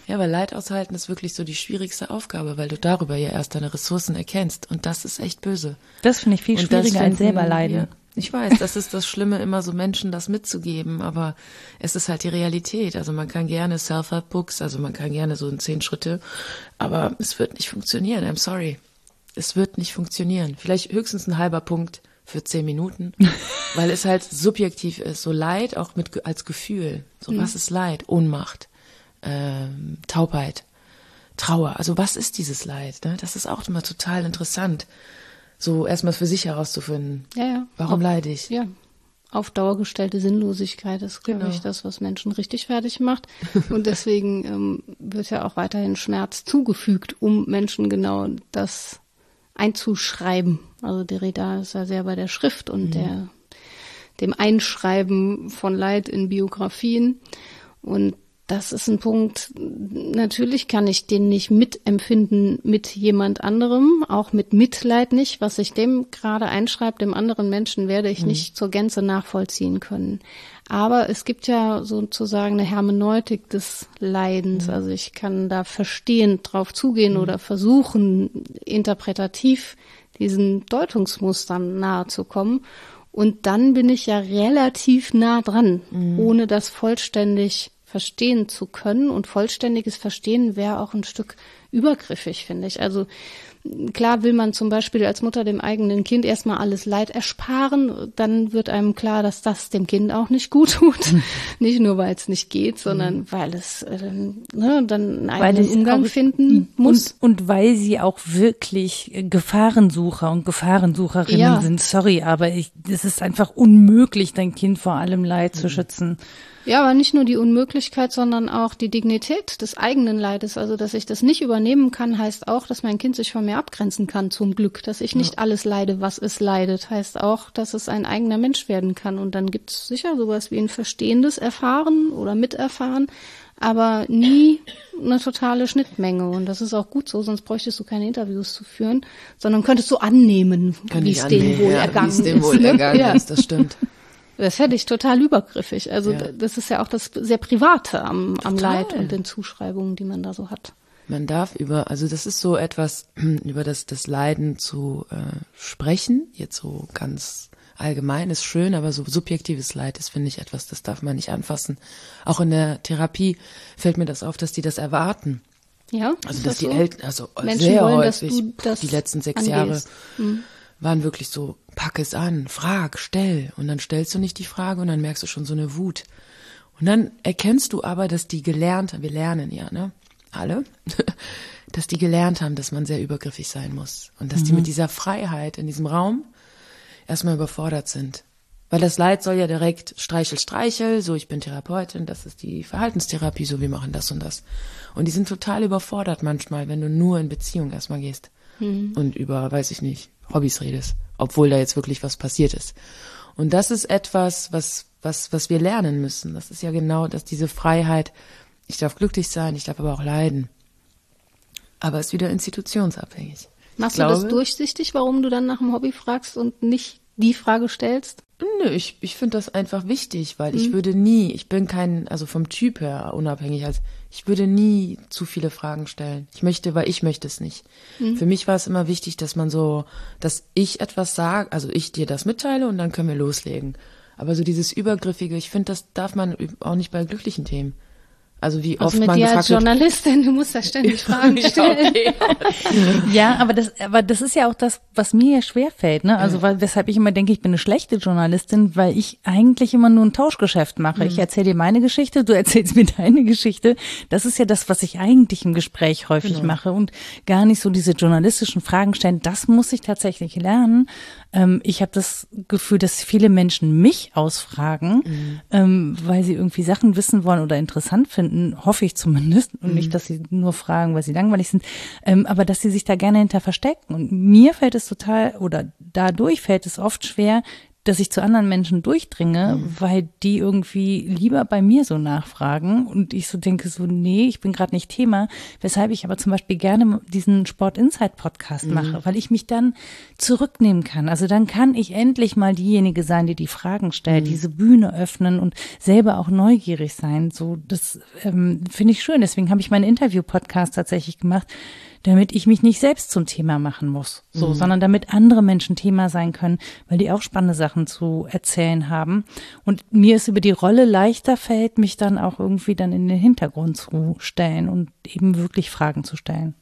ja, aber Leid aushalten ist wirklich so die schwierigste Aufgabe, weil du darüber ja erst deine Ressourcen erkennst. Und das ist echt böse. Das finde ich viel Und schwieriger als selber leiden. Ja. Ich weiß, das ist das Schlimme, immer so Menschen das mitzugeben, aber es ist halt die Realität. Also man kann gerne Self-Help-Books, also man kann gerne so in zehn Schritte, aber es wird nicht funktionieren. I'm sorry. Es wird nicht funktionieren. Vielleicht höchstens ein halber Punkt für zehn Minuten, weil es halt subjektiv ist. So Leid auch mit als Gefühl. So mhm. was ist Leid? Ohnmacht, ähm, Taubheit, Trauer. Also was ist dieses Leid? Ne? Das ist auch immer total interessant so erstmal für sich herauszufinden. Ja, ja. Warum auf, leide ich? Ja. Auf Dauer gestellte Sinnlosigkeit ist, glaube genau. ich, das, was Menschen richtig fertig macht. Und deswegen ähm, wird ja auch weiterhin Schmerz zugefügt, um Menschen genau das einzuschreiben. Also Derrida ist ja sehr bei der Schrift und mhm. der, dem Einschreiben von Leid in Biografien. Und das ist ein Punkt, natürlich kann ich den nicht mitempfinden mit jemand anderem, auch mit Mitleid nicht. Was sich dem gerade einschreibt, dem anderen Menschen, werde ich mhm. nicht zur Gänze nachvollziehen können. Aber es gibt ja sozusagen eine Hermeneutik des Leidens. Mhm. Also ich kann da verstehend drauf zugehen mhm. oder versuchen, interpretativ diesen Deutungsmustern nahe zu kommen. Und dann bin ich ja relativ nah dran, mhm. ohne das vollständig verstehen zu können. Und vollständiges Verstehen wäre auch ein Stück übergriffig, finde ich. Also klar will man zum Beispiel als Mutter dem eigenen Kind erstmal alles Leid ersparen. Dann wird einem klar, dass das dem Kind auch nicht gut tut. nicht nur, weil es nicht geht, sondern mhm. weil es äh, ne, dann einen eigenen Umgang finden muss. Und, und, weil sie auch wirklich Gefahrensucher und Gefahrensucherinnen ja. sind. Sorry, aber es ist einfach unmöglich, dein Kind vor allem Leid mhm. zu schützen. Ja, aber nicht nur die Unmöglichkeit, sondern auch die Dignität des eigenen Leides. Also, dass ich das nicht übernehmen kann, heißt auch, dass mein Kind sich von mir abgrenzen kann, zum Glück. Dass ich nicht ja. alles leide, was es leidet, heißt auch, dass es ein eigener Mensch werden kann. Und dann gibt's sicher sowas wie ein verstehendes Erfahren oder Miterfahren, aber nie eine totale Schnittmenge. Und das ist auch gut so, sonst bräuchtest du keine Interviews zu führen, sondern könntest du annehmen, wie es denen wohl ja, ergangen ist. Wohl ne? ergangen ja. ist, das stimmt. Das hätte ich total übergriffig. Also ja. das ist ja auch das sehr Private am, am Leid und den Zuschreibungen, die man da so hat. Man darf über, also das ist so etwas, über das, das Leiden zu äh, sprechen, jetzt so ganz allgemein ist schön, aber so subjektives Leid ist, finde ich, etwas, das darf man nicht anfassen. Auch in der Therapie fällt mir das auf, dass die das erwarten. Ja. Also dass die so? Eltern, also Menschen sehr wollen, häufig, das die letzten sechs angehst. Jahre Hm. waren wirklich so, pack es an, frag, stell. Und dann stellst du nicht die Frage und dann merkst du schon so eine Wut. Und dann erkennst du aber, dass die gelernt haben, wir lernen ja, ne? Alle, dass die gelernt haben, dass man sehr übergriffig sein muss. Und dass die mit dieser Freiheit in diesem Raum erstmal überfordert sind. Weil das Leid soll ja direkt Streichel, Streichel, so ich bin Therapeutin, das ist die Verhaltenstherapie, so wir machen das und das. Und die sind total überfordert manchmal, wenn du nur in Beziehung erstmal gehst und über, weiß ich nicht, Hobbys redest, obwohl da jetzt wirklich was passiert ist. Und das ist etwas, was, was, was wir lernen müssen. Das ist ja genau, dass diese Freiheit, ich darf glücklich sein, ich darf aber auch leiden. Aber ist wieder institutionsabhängig. Machst Ich du das glaube- durchsichtig, warum du dann nach dem Hobby fragst und nicht die Frage stellst? Nö, ich, ich finde das einfach wichtig, weil Mhm. ich würde nie, ich bin kein, also vom Typ her unabhängig, als ich würde nie zu viele Fragen stellen. Ich möchte, weil ich möchte es nicht. Mhm. Für mich war es immer wichtig, dass man so, dass ich etwas sage, also ich dir das mitteile und dann können wir loslegen. Aber so dieses Übergriffige, ich finde, das darf man auch nicht bei glücklichen Themen. Also wie Also oft mit man dir gefragt als wird, Journalistin, du musst da ständig Fragen Ja, stellen. okay. Ja, aber das, aber das ist ja auch das, was mir ja schwerfällt, ne? Also weil, weshalb ich immer denke, ich bin eine schlechte Journalistin, weil ich eigentlich immer nur ein Tauschgeschäft mache. Ich erzähle dir meine Geschichte, du erzählst mir deine Geschichte. Das ist ja das, was ich eigentlich im Gespräch häufig mache und gar nicht so diese journalistischen Fragen stellen. Das muss ich tatsächlich lernen. Ähm, ich habe das Gefühl, dass viele Menschen mich ausfragen, ähm, weil sie irgendwie Sachen wissen wollen oder interessant finden, hoffe ich zumindest. Und nicht, dass sie nur fragen, weil sie langweilig sind, ähm, aber dass sie sich da gerne hinter verstecken. Und mir fällt es total, oder dadurch fällt es oft schwer, dass ich zu anderen Menschen durchdringe, weil die irgendwie lieber bei mir so nachfragen und ich so denke so, nee, ich bin gerade nicht Thema, weshalb ich aber zum Beispiel gerne diesen Sport Insight Podcast mache, weil ich mich dann zurücknehmen kann. Also dann kann ich endlich mal diejenige sein, die die Fragen stellt, diese Bühne öffnen und selber auch neugierig sein. So, das ähm, finde ich schön. Deswegen habe ich meinen Interview-Podcast tatsächlich gemacht, damit ich mich nicht selbst zum Thema machen muss, so, sondern damit andere Menschen Thema sein können, weil die auch spannende Sachen zu erzählen haben. Und mir ist über die Rolle leichter fällt, mich dann auch irgendwie dann in den Hintergrund zu stellen und eben wirklich Fragen zu stellen.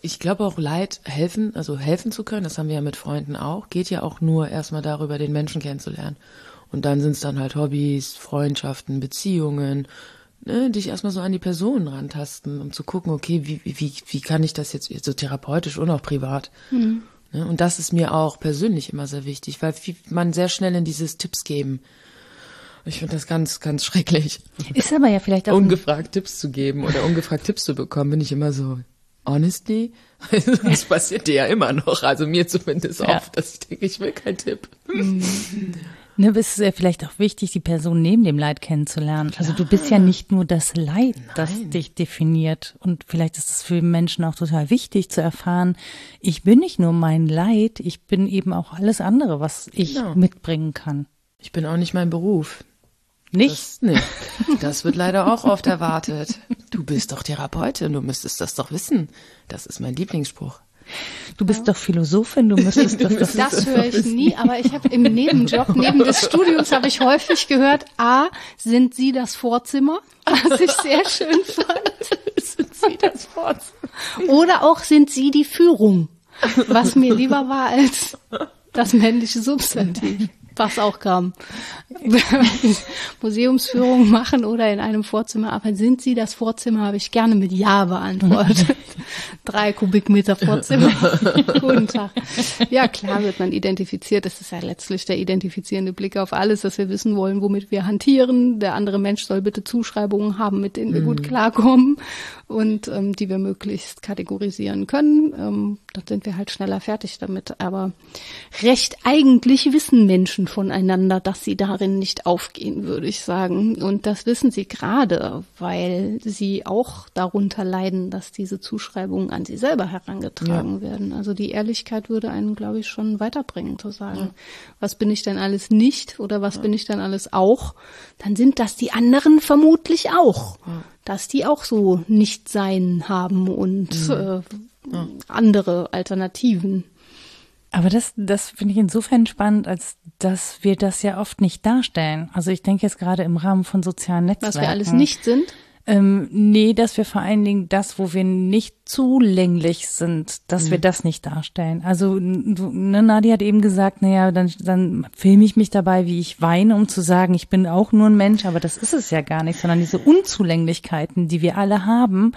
Ich glaube auch Leid helfen, also helfen zu können, das haben wir ja mit Freunden auch, geht ja auch nur erstmal darüber, den Menschen kennenzulernen. Und dann sind es dann halt Hobbys, Freundschaften, Beziehungen, ne, dich erstmal so an die Personen rantasten, um zu gucken, okay, wie, wie, wie kann ich das jetzt so therapeutisch und auch privat. Ne, und das ist mir auch persönlich immer sehr wichtig, weil man sehr schnell in dieses Tipps geben. Ich finde das ganz, ganz schrecklich. Ist aber ja vielleicht auch Ungefragt Tipps zu geben oder ungefragt Tipps zu bekommen, bin ich immer so, honestly, das passiert dir ja immer noch, also mir zumindest Ja. oft, dass ich denke, ich will keinen Tipp. Ne, es ist ja vielleicht auch wichtig, die Person neben dem Leid kennenzulernen. Also du bist ja nicht nur das Leid, das dich definiert. Und vielleicht ist es für Menschen auch total wichtig zu erfahren, ich bin nicht nur mein Leid, ich bin eben auch alles andere, was ich Genau. mitbringen kann. Ich bin auch nicht mein Beruf. Nicht? Das, nee, das wird leider auch oft erwartet. Du bist doch Therapeutin, du müsstest das doch wissen. Das ist mein Lieblingsspruch. Du bist doch Philosophin, du müsstest das doch Das höre ich nie, aber ich habe im Nebenjob, neben des Studiums, habe ich häufig gehört, A, sind Sie das Vorzimmer, was ich sehr schön fand. Sind Sie das Wort? Oder auch sind Sie die Führung, was mir lieber war als das männliche Substantiv, was auch kam. Museumsführung machen oder in einem Vorzimmer arbeiten. Sind Sie das Vorzimmer, habe ich gerne mit Ja beantwortet. Drei Kubikmeter Vorzimmer. Guten Tag. Ja, klar wird man identifiziert. Das ist ja letztlich der identifizierende Blick auf alles, dass wir wissen wollen, womit wir hantieren. Der andere Mensch soll bitte Zuschreibungen haben, mit denen wir gut klarkommen und ähm, die wir möglichst kategorisieren können. Ähm, dann sind wir halt schneller fertig damit. Aber recht eigentlich wissen Menschen voneinander, dass sie darin nicht aufgehen, würde ich sagen. Und das wissen sie gerade, weil sie auch darunter leiden, dass diese Zuschreibungen an sie selber herangetragen werden. Also die Ehrlichkeit würde einen, glaube ich, schon weiterbringen, zu sagen, was bin ich denn alles nicht oder was bin ich denn alles auch? Dann sind das die anderen vermutlich auch. dass die auch so Nicht-Sein haben und Mhm. äh, andere Alternativen. Aber das, das finde ich insofern spannend, als dass wir das ja oft nicht darstellen. Also ich denke jetzt gerade im Rahmen von sozialen Netzwerken. Was wir alles nicht sind. Ähm, nee, dass wir vor allen Dingen das, wo wir nicht zulänglich sind, dass wir das nicht darstellen. Also ne, Nadia hat eben gesagt, naja, dann, dann filme ich mich dabei, wie ich weine, um zu sagen, ich bin auch nur ein Mensch, aber das ist es ja gar nicht, sondern diese Unzulänglichkeiten, die wir alle haben,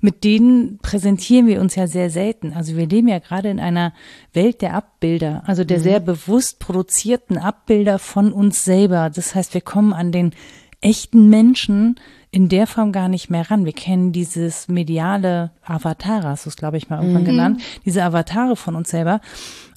mit denen präsentieren wir uns ja sehr selten. Also wir leben ja gerade in einer Welt der Abbilder, also der sehr bewusst produzierten Abbilder von uns selber. Das heißt, wir kommen an den echten Menschen in der Form gar nicht mehr ran. Wir kennen dieses mediale Avatar, hast du es, glaube ich, mal irgendwann genannt, diese Avatare von uns selber.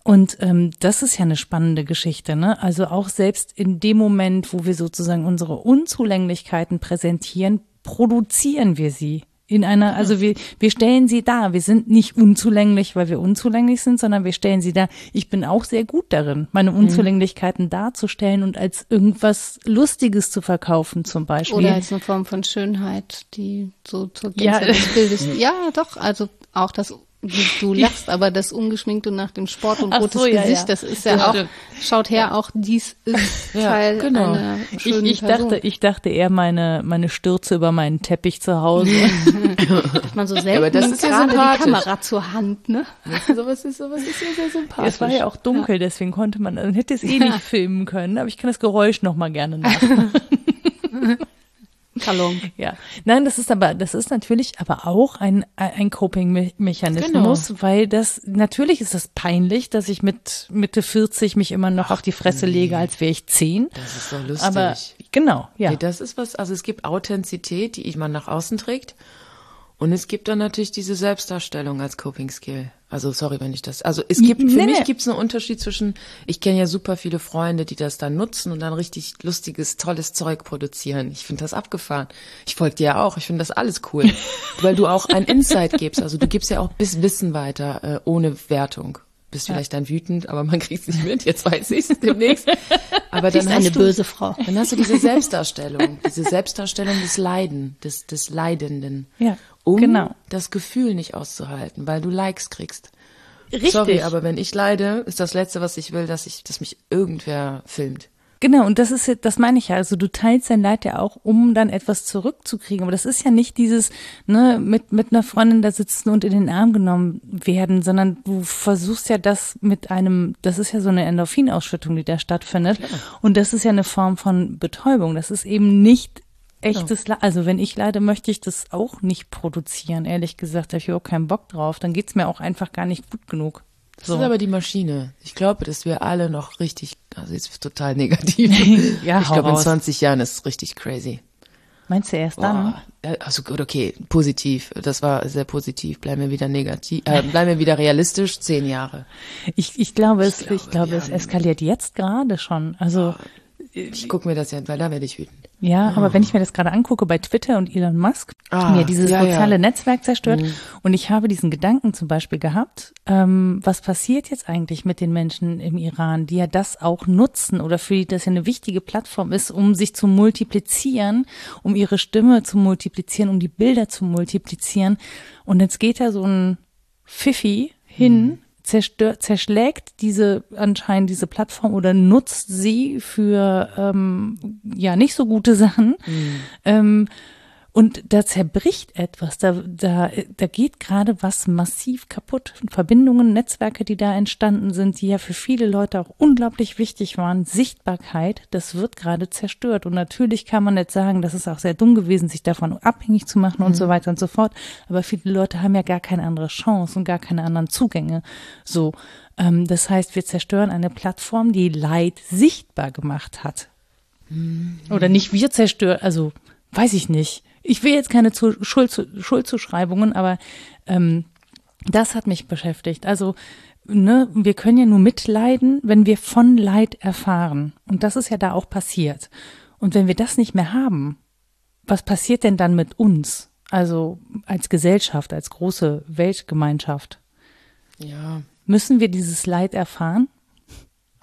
Und ähm, das ist ja eine spannende Geschichte, ne? Also auch selbst in dem Moment, wo wir sozusagen unsere Unzulänglichkeiten präsentieren, produzieren wir sie. In einer, also wir, wir stellen sie dar. Wir sind nicht unzulänglich, weil wir unzulänglich sind, sondern wir stellen sie dar. Ich bin auch sehr gut darin, meine Unzulänglichkeiten darzustellen und als irgendwas Lustiges zu verkaufen, zum Beispiel. Oder als eine Form von Schönheit, die so zur Ja. Gänze des Bildes. Ja, doch, also auch das, du, du lachst, aber das ungeschminkte nach dem Sport und Ach rotes so, ja, Gesicht, ja. das ist ja, Ja, auch, stimmt. schaut her, auch dies ist Ja, Teil genau. einer Ich, schönen ich Person. dachte, ich dachte eher meine, meine Stürze über meinen Teppich zu Hause. Hat man so selten aber das ist ja gerade die sympathisch. Kamera zur Hand, ne? sowas ist, sowas ist ja sehr sympathisch. es war ja auch dunkel, deswegen konnte man, man hätte es eh nicht filmen können, aber ich kann das Geräusch noch mal gerne nach. Talon. Ja, nein, das ist aber, das ist natürlich aber auch ein, ein Coping-Mechanismus, Genau. weil das, natürlich ist das peinlich, dass ich mit Mitte 40 mich immer noch auf die Fresse lege, als wäre ich 10. Das ist so lustig. Aber, genau, ja. Nee, das ist was, also es gibt Authentizität, die man nach außen trägt. Und es gibt dann natürlich diese Selbstdarstellung als Coping Skill. Also sorry, wenn ich das. Also es gibt für Nee, mich nee. gibt es einen Unterschied zwischen. Ich kenne ja super viele Freunde, die das dann nutzen und dann richtig lustiges, tolles Zeug produzieren. Ich finde das abgefahren. Ich folge dir ja auch. Ich finde das alles cool, weil du auch ein Insight gibst. Also du gibst ja auch bis Wissen weiter äh, ohne Wertung. Bist vielleicht dann wütend, aber man kriegt es nicht mit. Jetzt weiß ich es demnächst. Aber dann hast eine du, böse Frau. dann hast du diese Selbstdarstellung, diese Selbstdarstellung des Leiden, des, des Leidenden. Ja, um genau. das Gefühl nicht auszuhalten, weil du Likes kriegst. Richtig. Sorry, aber wenn ich leide, ist das Letzte, was ich will, dass ich, dass mich irgendwer filmt. Genau, und das ist, ja- das meine ich ja. Also du teilst dein Leid ja auch, um dann etwas zurückzukriegen. Aber das ist ja nicht dieses, ne, mit, mit einer Freundin da sitzen und in den Arm genommen werden, sondern du versuchst ja das mit einem, das ist ja so eine Endorphinausschüttung, die da stattfindet. Und das ist ja eine Form von Betäubung. Das ist eben nicht echtes Leid. Also wenn ich leide, möchte ich das auch nicht produzieren. Ehrlich gesagt, da habe ich auch keinen Bock drauf. Dann geht's mir auch einfach gar nicht gut genug. Das ist aber die Maschine. Ich glaube, dass wir alle noch richtig, also jetzt ist total negativ. Ja, ich glaube, in raus. 20 Jahren ist es richtig crazy. Meinst du erst dann? Boah. Ja, Also gut, okay, positiv. Das war sehr positiv. Bleiben wir wieder negativ, äh, bleiben wir wieder realistisch. Zehn Jahre. Ich, ich glaube, es, glaube, ich glaube, es eskaliert jetzt gerade schon. Also Ich gucke mir das ja, weil da werde ich wütend. ja, aber wenn ich mir das gerade angucke bei Twitter und Elon Musk, Ah, ja, dieses ja, soziale ja. Netzwerk zerstört. Und ich habe diesen Gedanken zum Beispiel gehabt, ähm, was passiert jetzt eigentlich mit den Menschen im Iran, die ja das auch nutzen oder für die das ja eine wichtige Plattform ist, um sich zu multiplizieren, um ihre Stimme zu multiplizieren, um die Bilder zu multiplizieren. Und jetzt geht da so ein Pfiffi hin, zerstört, zerschlägt diese anscheinend diese Plattform oder nutzt sie für ähm, ja nicht so gute Sachen. Ähm, und da zerbricht etwas, da, da, da geht gerade was massiv kaputt. Verbindungen, Netzwerke, die da entstanden sind, die ja für viele Leute auch unglaublich wichtig waren. Sichtbarkeit, das wird gerade zerstört. Und natürlich kann man jetzt sagen, das ist auch sehr dumm gewesen, sich davon abhängig zu machen und so weiter und so fort. Aber viele Leute haben ja gar keine andere Chance und gar keine anderen Zugänge. So, ähm, das heißt, wir zerstören eine Plattform, die Leid sichtbar gemacht hat. Oder nicht wir zerstören, also weiß ich nicht. Ich will jetzt keine zu, Schuld, Schuldzuschreibungen, aber ähm, das hat mich beschäftigt. Also, ne, wir können ja nur mitleiden, wenn wir von Leid erfahren. Und das ist ja da auch passiert. Und wenn wir das nicht mehr haben, was passiert denn dann mit uns? Also als Gesellschaft, als große Weltgemeinschaft. Ja, Müssen wir dieses Leid erfahren?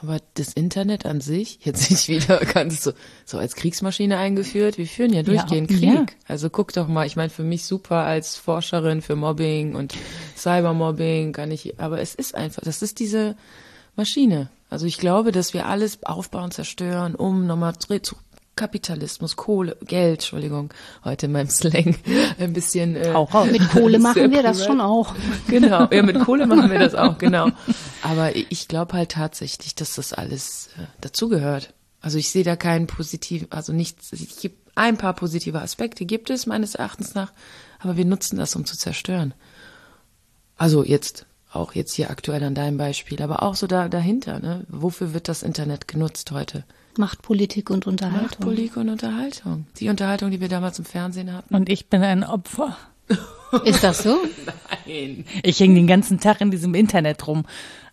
Aber das Internet an sich, jetzt nicht wieder ganz so, so als Kriegsmaschine eingeführt. Wir führen ja durchgehend Ja, Krieg. ja. Also guck doch mal, ich meine, für mich super als Forscherin für Mobbing und Cybermobbing kann ich, aber es ist einfach, das ist diese Maschine. Also ich glaube, dass wir alles aufbauen, zerstören, um nochmal zu Kapitalismus, Kohle, Geld, Entschuldigung, heute in meinem Slang ein bisschen. Äh, Auch raus. Mit Kohle machen wir das schon auch. Genau, ja, mit Kohle machen wir das auch, genau. Aber ich glaube halt tatsächlich, dass das alles äh, dazugehört. Also ich sehe da keinen positiven, also nichts, es gibt ein paar positive Aspekte, gibt es meines Erachtens nach, aber wir nutzen das, um zu zerstören. Also jetzt, auch jetzt hier aktuell an deinem Beispiel, aber auch so da, dahinter, ne? Wofür wird das Internet genutzt heute? Machtpolitik und Unterhaltung. Machtpolitik und Unterhaltung. Die Unterhaltung, die wir damals im Fernsehen hatten. Und ich bin ein Opfer. Ist das so? Nein. Ich hänge den ganzen Tag in diesem Internet rum.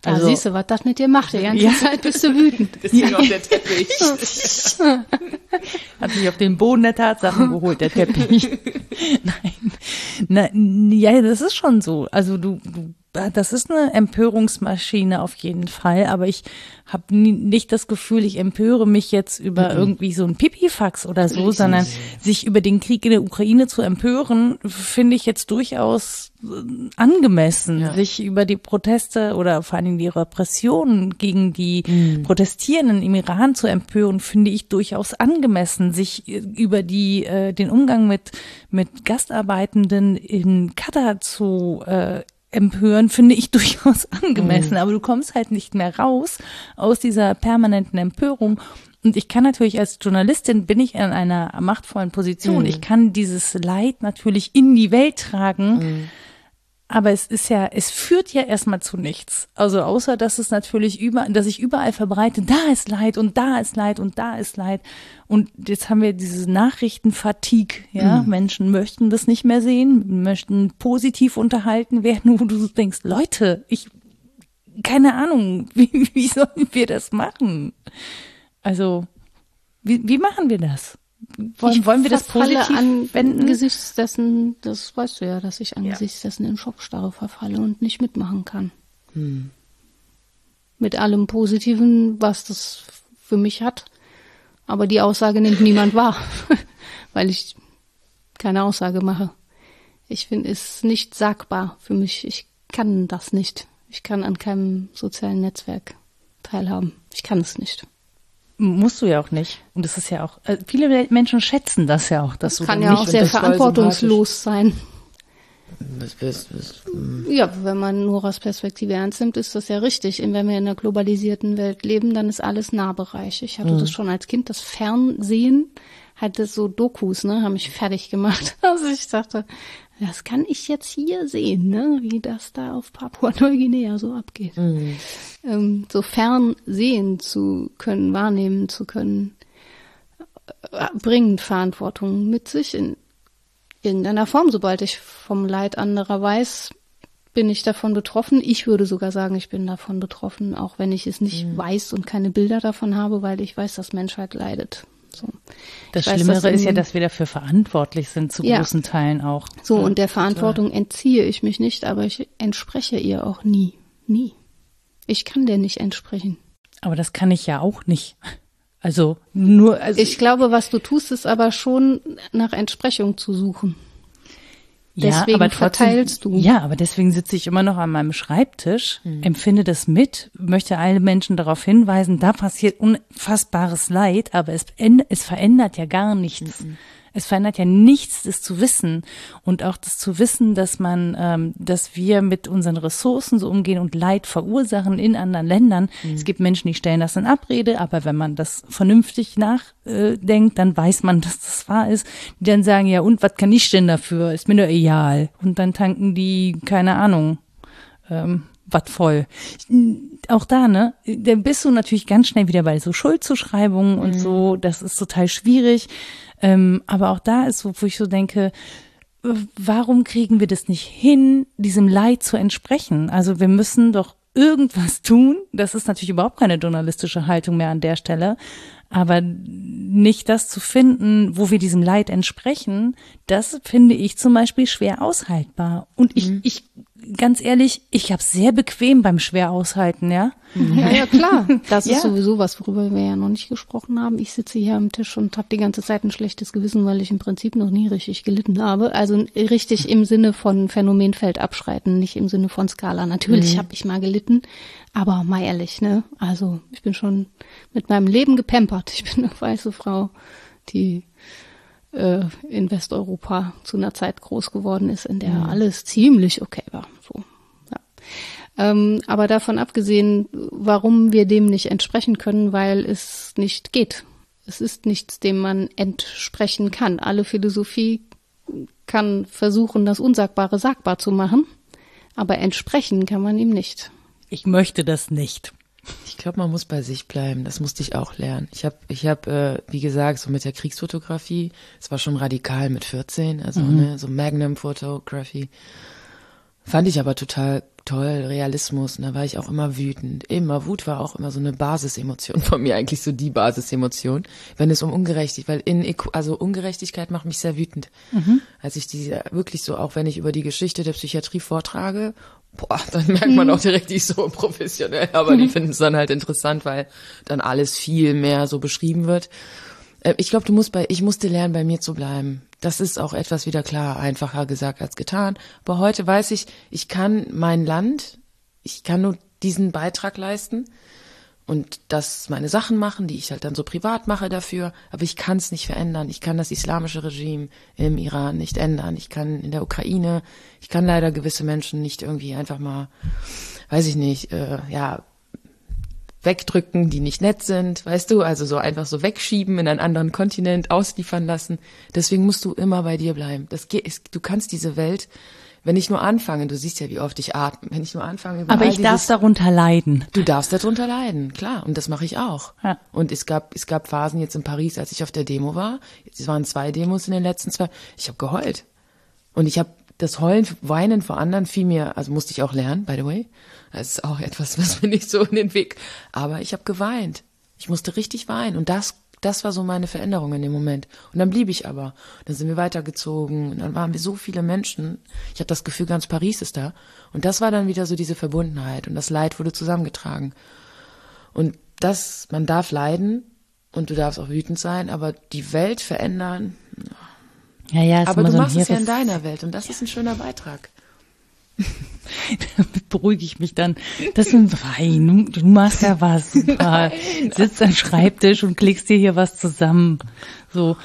Da Also, siehst du, was das mit dir macht. Die ganze Ja. Zeit bist du wütend. Deswegen auch der Teppich. hat mich auf den Boden der Tatsachen geholt, der Teppich. Nein. Na, ja, das ist schon so. Also du, du das ist eine Empörungsmaschine auf jeden Fall, aber ich habe nicht das Gefühl, ich empöre mich jetzt über irgendwie so ein Pipifax oder so, sondern sich über den Krieg in der Ukraine zu empören, finde ich jetzt durchaus angemessen. Ja. Sich über die Proteste oder vor allen Dingen die Repressionen gegen die Protestierenden im Iran zu empören, finde ich durchaus angemessen. Sich äh, über die äh, den Umgang mit mit Gastarbeitenden in Katar zu äh, empören, finde ich durchaus angemessen. Aber du kommst halt nicht mehr raus aus dieser permanenten Empörung. Und ich kann natürlich als Journalistin bin ich in einer machtvollen Position. Ich kann dieses Leid natürlich in die Welt tragen. Aber es ist ja, es führt ja erstmal zu nichts. Also außer, dass es natürlich über, dass ich überall verbreite, da ist Leid und da ist Leid und da ist Leid. Und jetzt haben wir diese Nachrichtenfatigue, ja. Menschen möchten das nicht mehr sehen, möchten positiv unterhalten werden, wo du denkst, Leute, ich, keine Ahnung, wie, wie sollen wir das machen? Also, wie, wie machen wir das? Wollen, Ich wollen wir das positiv wenden? angesichts dessen, das weißt du ja, dass ich angesichts dessen in Schockstarre verfalle und nicht mitmachen kann. Hm. Mit allem Positiven, was das für mich hat. Aber die Aussage nimmt niemand wahr, weil ich keine Aussage mache. Ich finde es nicht sagbar für mich. Ich kann das nicht. Ich kann an keinem sozialen Netzwerk teilhaben. Ich kann es nicht. Musst du ja auch nicht. Und das ist ja auch, äh, viele Menschen schätzen das ja auch, dass Das du kann ja nicht auch sehr verantwortungslos sein. Das, das, das, Ja, wenn man Noras Perspektive ernst nimmt, ist das ja richtig. Und wenn wir in einer globalisierten Welt leben, dann ist alles Nahbereich. Ich hatte das schon als Kind, das Fernsehen hatte so Dokus, ne, haben mich fertig gemacht. Also ich dachte, das kann ich jetzt hier sehen, ne, wie das da auf Papua-Neuguinea so abgeht. Ähm, so fern sehen zu können, wahrnehmen zu können, äh, bringt Verantwortung mit sich in irgendeiner Form. Sobald ich vom Leid anderer weiß, bin ich davon betroffen. Ich würde sogar sagen, ich bin davon betroffen, auch wenn ich es nicht weiß und keine Bilder davon habe, weil ich weiß, dass Menschheit leidet. So. Das weiß, Schlimmere ist ja, dass wir dafür verantwortlich sind, zu Ja. großen Teilen auch. So, und der Verantwortung entziehe ich mich nicht, aber ich entspreche ihr auch nie. Nie. Ich kann der nicht entsprechen. Aber das kann ich ja auch nicht. Also nur, also Ich glaube, was du tust, ist aber schon nach Entsprechung zu suchen. Deswegen verteilst du. Ja, aber deswegen sitze ich immer noch an meinem Schreibtisch, Hm. empfinde das mit, möchte alle Menschen darauf hinweisen, da passiert unfassbares Leid, aber es, es verändert ja gar nichts. Es verändert ja nichts, das zu wissen und auch das zu wissen, dass man, ähm, dass wir mit unseren Ressourcen so umgehen und Leid verursachen in anderen Ländern. Es gibt Menschen, die stellen das in Abrede, aber wenn man das vernünftig nachdenkt, dann weiß man, dass das wahr ist. Die dann sagen, ja und, was kann ich denn dafür? Ist mir doch egal. Und dann tanken die, keine Ahnung, ähm, was voll. Auch da, ne, da bist du natürlich ganz schnell wieder bei so Schuldzuschreibungen und so. Das ist total schwierig. Ähm, aber auch da ist so, wo ich so denke, äh, warum kriegen wir das nicht hin, diesem Leid zu entsprechen? Also wir müssen doch irgendwas tun. Das ist natürlich überhaupt keine journalistische Haltung mehr an der Stelle. Aber nicht das zu finden, wo wir diesem Leid entsprechen, das finde ich zum Beispiel schwer aushaltbar. Und ich, ich ganz ehrlich, ich habe sehr bequem beim schwer aushalten, ja. Ja, ja, klar. Das ist ja. sowieso was, worüber wir ja noch nicht gesprochen haben. Ich sitze hier am Tisch und habe die ganze Zeit ein schlechtes Gewissen, weil ich im Prinzip noch nie richtig gelitten habe. Also richtig im Sinne von Phänomenfeld abschreiten, nicht im Sinne von Skala. Natürlich mhm. habe ich mal gelitten, aber mal ehrlich, ne? Also ich bin schon mit meinem Leben gepampert. Ich bin eine weiße Frau, die äh, in Westeuropa zu einer Zeit groß geworden ist, in der mhm. alles ziemlich okay war. So. Ja. Ähm, aber davon abgesehen, warum wir dem nicht entsprechen können, weil es nicht geht. Es ist nichts, dem man entsprechen kann. Alle Philosophie kann versuchen, das Unsagbare sagbar zu machen, aber entsprechen kann man ihm nicht. Ich möchte das nicht. Ich glaube, man muss bei sich bleiben. Das musste ich auch lernen. Ich habe, ich hab, äh, wie gesagt, so mit der Kriegsfotografie, es war schon radikal mit 14, also mhm. ne, so Magnum Photography. Fand ich aber total toll, Realismus. Und da war ich auch immer wütend. Immer, Wut war auch immer so eine Basisemotion von mir, eigentlich so die Basisemotion, wenn es um Ungerechtigkeit, weil in, also Ungerechtigkeit macht mich sehr wütend. Mhm. Als ich diese, wirklich so, auch wenn ich über die Geschichte der Psychiatrie vortrage boah, dann merkt man mhm. auch direkt, die ist so professionell, aber die mhm. finden es dann halt interessant, weil dann alles viel mehr so beschrieben wird. Äh, ich glaube, du musst bei, ich musste lernen, bei mir zu bleiben. Das ist auch etwas wieder klar, einfacher gesagt als getan. Aber heute weiß ich, ich kann mein Land, ich kann nur diesen Beitrag leisten und das meine Sachen machen, die ich halt dann so privat mache dafür, aber ich kann es nicht verändern. Ich kann das islamische Regime im Iran nicht ändern. Ich kann in der Ukraine, ich kann leider gewisse Menschen nicht irgendwie einfach mal, weiß ich nicht, äh, ja, wegdrücken, die nicht nett sind, weißt du, also so einfach so wegschieben in einen anderen Kontinent, ausliefern lassen. Deswegen musst du immer bei dir bleiben. Das geht, du kannst diese Welt wenn ich nur anfange, du siehst ja, wie oft ich atme, wenn ich nur anfange, aber ich darf darunter leiden. Du darfst darunter leiden, klar, und das mache ich auch. Ja. Und es gab es gab Phasen jetzt in Paris, als ich auf der Demo war. Es waren zwei Demos in den letzten zwei. Ich habe geheult und ich habe das Heulen, Weinen vor anderen fiel mir, also musste ich auch lernen, by the way. Das ist auch etwas, was mir nicht so in den Weg. Aber ich habe geweint. Ich musste richtig weinen und das das war so meine Veränderung in dem Moment. Und dann blieb ich aber. Dann sind wir weitergezogen und dann waren wir so viele Menschen. Ich habe das Gefühl, ganz Paris ist da. Und das war dann wieder so diese Verbundenheit und das Leid wurde zusammengetragen. Und das, man darf leiden und du darfst auch wütend sein, aber die Welt verändern. Ja, ja, aber du so machst es ja in deiner Welt und das ist ein schöner Beitrag. Damit beruhige ich mich dann. Das sind drei. Du machst ja was. Super. Sitzt am Schreibtisch und klickst dir hier was zusammen. So.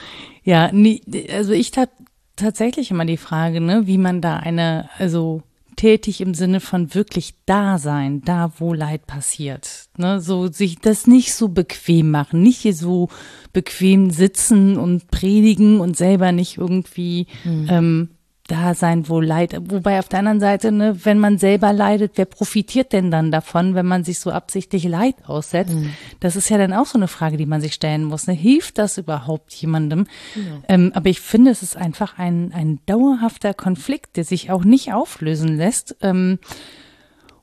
Ja, nee, also ich habe tatsächlich immer die Frage, ne, wie man da eine, also tätig im Sinne von wirklich da sein, da wo Leid passiert. Ne, so sich das nicht so bequem machen, nicht hier so bequem sitzen und predigen und selber nicht irgendwie hm. ähm, da sein, wo Leid, wobei auf der anderen Seite, ne, wenn man selber leidet, wer profitiert denn dann davon, wenn man sich so absichtlich Leid aussetzt? Mhm. Das ist ja dann auch so eine Frage, die man sich stellen muss. Ne? Hilft das überhaupt jemandem? Ja. Ähm, aber ich finde, es ist einfach ein, ein dauerhafter Konflikt, der sich auch nicht auflösen lässt. Ähm,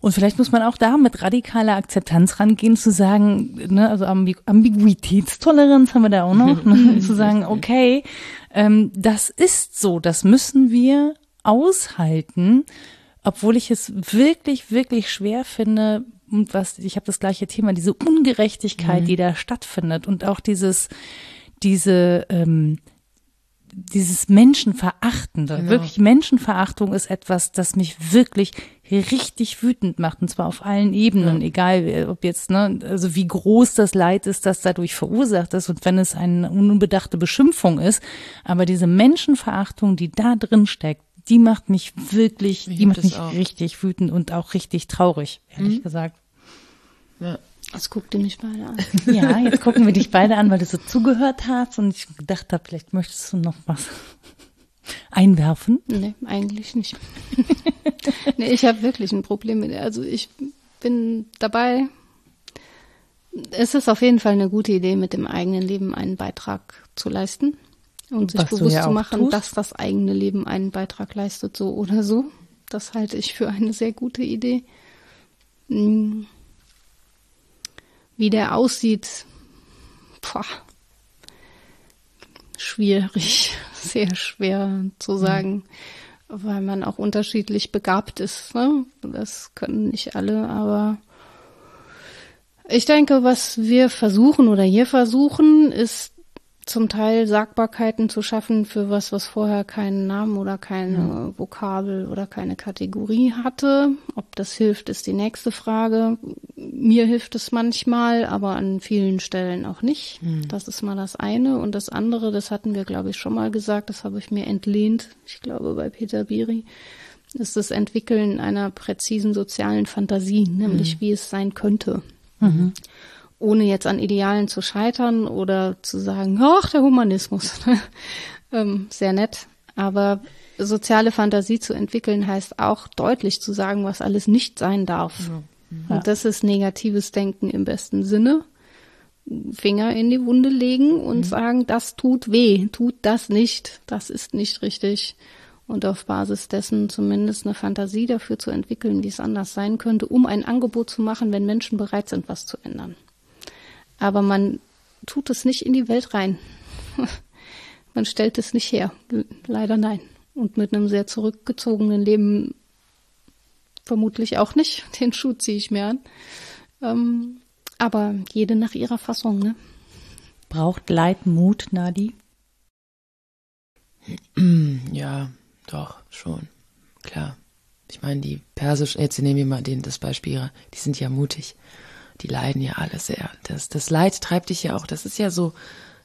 und vielleicht muss man auch da mit radikaler Akzeptanz rangehen, zu sagen, ne, also Ambig Ambiguitätstoleranz haben wir da auch noch, ne, zu sagen, okay, ähm, das ist so, das müssen wir aushalten, obwohl ich es wirklich, wirklich schwer finde, und was, ich habe das gleiche Thema, diese Ungerechtigkeit, mhm. die da stattfindet und auch dieses, diese, ähm, dieses Menschenverachtende, genau. wirklich Menschenverachtung ist etwas, das mich wirklich richtig wütend macht und zwar auf allen Ebenen, ja. egal ob jetzt, ne, also wie groß das Leid ist, das dadurch verursacht ist und wenn es eine unbedachte Beschimpfung ist, aber diese Menschenverachtung, die da drin steckt, die macht mich wirklich, ich die macht mich auch. richtig wütend und auch richtig traurig, ehrlich mhm. gesagt. Ja. Jetzt guckt ihr mich beide an. Ja, jetzt gucken wir dich beide an, weil du so zugehört hast und ich gedacht habe, vielleicht möchtest du noch was einwerfen. Nee, eigentlich nicht. nee, ich habe wirklich ein Problem mit. Also ich bin dabei. Es ist auf jeden Fall eine gute Idee, mit dem eigenen Leben einen Beitrag zu leisten und sich Was bewusst ja zu machen, tust. dass das eigene Leben einen Beitrag leistet, so oder so. Das halte ich für eine sehr gute Idee. Hm wie der aussieht, boah, schwierig, sehr schwer zu sagen. weil man auch unterschiedlich begabt ist. Ne? Das können nicht alle, aber ich denke, was wir versuchen oder hier versuchen, ist zum Teil Sagbarkeiten zu schaffen für was, was vorher keinen Namen oder keine ja. Vokabel oder keine Kategorie hatte. Ob das hilft, ist die nächste Frage. Mir hilft es manchmal, aber an vielen Stellen auch nicht. Mhm. Das ist mal das eine. Und das andere, das hatten wir, glaube ich, schon mal gesagt, das habe ich mir entlehnt, ich glaube, bei Peter Biri, ist das Entwickeln einer präzisen sozialen Fantasie, nämlich mhm. wie es sein könnte. Mhm. Ohne jetzt an Idealen zu scheitern oder zu sagen, ach, der Humanismus. ähm, sehr nett. Aber soziale Fantasie zu entwickeln heißt auch deutlich zu sagen, was alles nicht sein darf. Ja. Und das ist negatives Denken im besten Sinne. Finger in die Wunde legen und mhm. sagen, das tut weh, tut das nicht, das ist nicht richtig. Und auf Basis dessen zumindest eine Fantasie dafür zu entwickeln, wie es anders sein könnte, um ein Angebot zu machen, wenn Menschen bereit sind, was zu ändern. Aber man tut es nicht in die Welt rein. man stellt es nicht her. Leider nein. Und mit einem sehr zurückgezogenen Leben vermutlich auch nicht. Den Schuh ziehe ich mir an. Ähm, aber jede nach ihrer Fassung, ne? Braucht Leid Mut, Nadi? Ja, doch, schon. Klar. Ich meine, die persischen, jetzt nehmen wir mal den, das Beispiel, die sind ja mutig. Die leiden ja alle sehr. Das, das Leid treibt dich ja auch. Das ist ja so,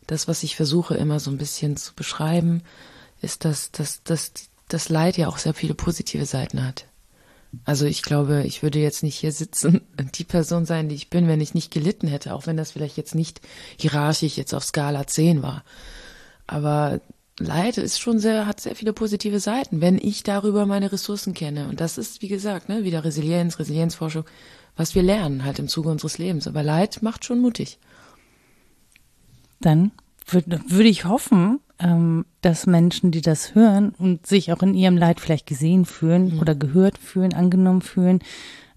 das, was ich versuche immer so ein bisschen zu beschreiben, ist, dass, dass, dass das Leid ja auch sehr viele positive Seiten hat. Also ich glaube, ich würde jetzt nicht hier sitzen und die Person sein, die ich bin, wenn ich nicht gelitten hätte, auch wenn das vielleicht jetzt nicht hierarchisch jetzt auf Skala 10 war. Aber Leid ist schon sehr, hat sehr viele positive Seiten, wenn ich darüber meine Ressourcen kenne. Und das ist, wie gesagt, ne, wieder Resilienz, Resilienzforschung, was wir lernen halt im Zuge unseres Lebens. Aber Leid macht schon mutig. Dann würde, würde ich hoffen, ähm, dass Menschen, die das hören und sich auch in ihrem Leid vielleicht gesehen fühlen mhm. oder gehört fühlen, angenommen fühlen,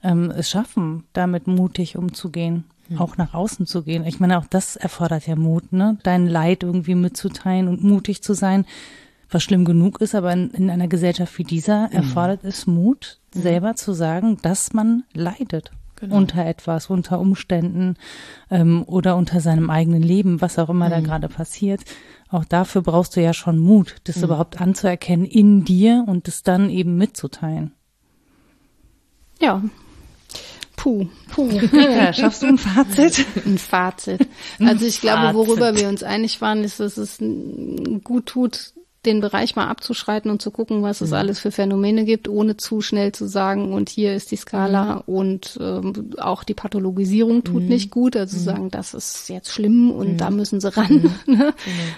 ähm, es schaffen, damit mutig umzugehen, mhm. auch nach außen zu gehen. Ich meine, auch das erfordert ja Mut, ne? Dein Leid irgendwie mitzuteilen und mutig zu sein, was schlimm genug ist, aber in, in einer Gesellschaft wie dieser mhm. erfordert es Mut, mhm. selber zu sagen, dass man leidet. Genau. unter etwas, unter Umständen ähm, oder unter seinem eigenen Leben, was auch immer da mhm. gerade passiert. Auch dafür brauchst du ja schon Mut, das mhm. überhaupt anzuerkennen in dir und das dann eben mitzuteilen. Ja, Puh, puh. Ja, schaffst du ein Fazit? Ein Fazit. Also ich glaube, worüber wir uns einig waren, ist, dass es gut tut, den Bereich mal abzuschreiten und zu gucken, was es mhm. alles für Phänomene gibt, ohne zu schnell zu sagen, und hier ist die Skala mhm. und ähm, auch die Pathologisierung tut mhm. nicht gut, also mhm. sagen, das ist jetzt schlimm und da mhm. müssen sie ran, mhm. ne?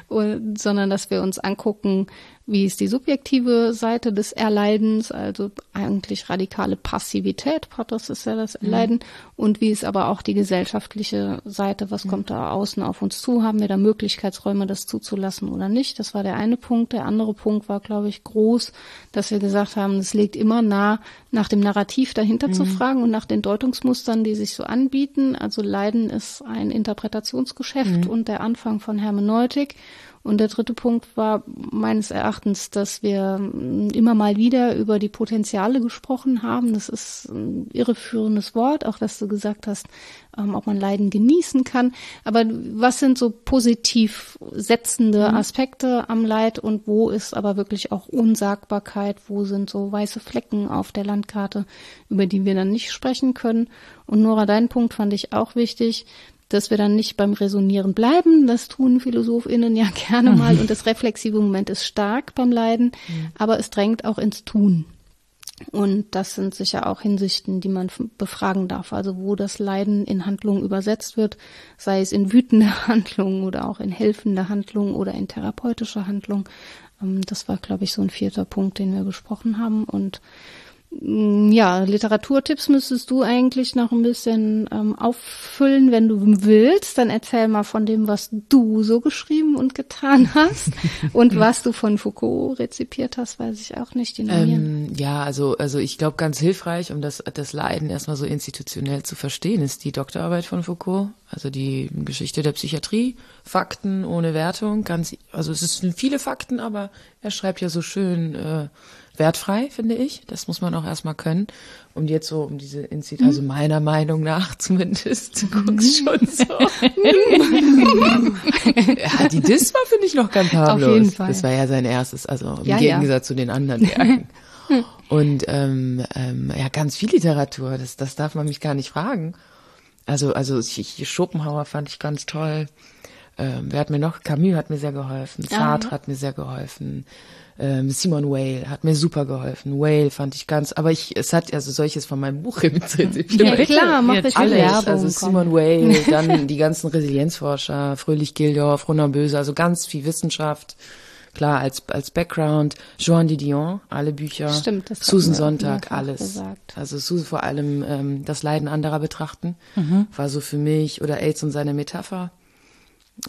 und, sondern dass wir uns angucken, wie ist die subjektive Seite des Erleidens, also eigentlich radikale Passivität, das ist ja das Erleiden, mhm. und wie ist aber auch die gesellschaftliche Seite, was mhm. kommt da außen auf uns zu, haben wir da Möglichkeitsräume, das zuzulassen oder nicht. Das war der eine Punkt. Der andere Punkt war, glaube ich, groß, dass wir gesagt haben, es liegt immer nah, nach dem Narrativ dahinter mhm. zu fragen und nach den Deutungsmustern, die sich so anbieten. Also Leiden ist ein Interpretationsgeschäft mhm. und der Anfang von Hermeneutik. Und der dritte Punkt war meines Erachtens, dass wir mm, immer mal wieder über die Potenziale gesprochen haben. Das ist ein irreführendes Wort, auch dass du gesagt hast, ähm, ob man Leiden genießen kann. Aber was sind so positiv setzende mhm. Aspekte am Leid und wo ist aber wirklich auch Unsagbarkeit? Wo sind so weiße Flecken auf der Landkarte, über die wir dann nicht sprechen können? Und Nora, dein Punkt fand ich auch wichtig dass wir dann nicht beim Resonieren bleiben. Das tun PhilosophInnen ja gerne mal und das reflexive Moment ist stark beim Leiden, mhm. aber es drängt auch ins Tun. Und das sind sicher auch Hinsichten, die man befragen darf. Also wo das Leiden in Handlungen übersetzt wird, sei es in wütende Handlungen oder auch in helfende Handlungen oder in therapeutische Handlungen. Ähm, das war, glaube ich, so ein vierter Punkt, den wir besprochen haben. Und ja, Literaturtipps müsstest du eigentlich noch ein bisschen ähm, auffüllen, wenn du willst. Dann erzähl mal von dem, was du so geschrieben und getan hast und was du von Foucault rezipiert hast, weiß ich auch nicht. Die ähm, ja, also also ich glaube, ganz hilfreich, um das das Leiden erstmal so institutionell zu verstehen, ist die Doktorarbeit von Foucault, also die Geschichte der Psychiatrie, Fakten ohne Wertung. Ganz, also es sind viele Fakten, aber er schreibt ja so schön. Äh, wertfrei, finde ich. Das muss man auch erstmal können. Und jetzt so um diese Institut, also meiner Meinung nach zumindest, du guckst schon so. ja, die Dis war, finde ich, noch ganz harmlos. Auf jeden Fall. Das war ja sein erstes, also im Ja, ja. Gegensatz zu den anderen Werken. Und ähm, ähm, ja, ganz viel Literatur, das, das darf man mich gar nicht fragen. Also, also ich, Schopenhauer fand ich ganz toll. Ähm, wer hat mir noch? Camus hat mir sehr geholfen. Sartre hat mir sehr geholfen. Ähm, Simon Weil hat mir super geholfen. Weil fand ich ganz, aber ich, es hat also solches von meinem Buch rezipiert. Ja, klar, mach bitte Alles, Werbung. also komm. Simon Weil, dann die ganzen Resilienzforscher, Fröhlich Gildorf, Ronan Böse, also ganz viel Wissenschaft. Klar, als, als Background, Joan Didion, alle Bücher. Stimmt, das Susan Sonntag, alles. gesagt. Also Susan vor allem ähm, das Leiden anderer betrachten, war so für mich, oder AIDS und seine Metapher,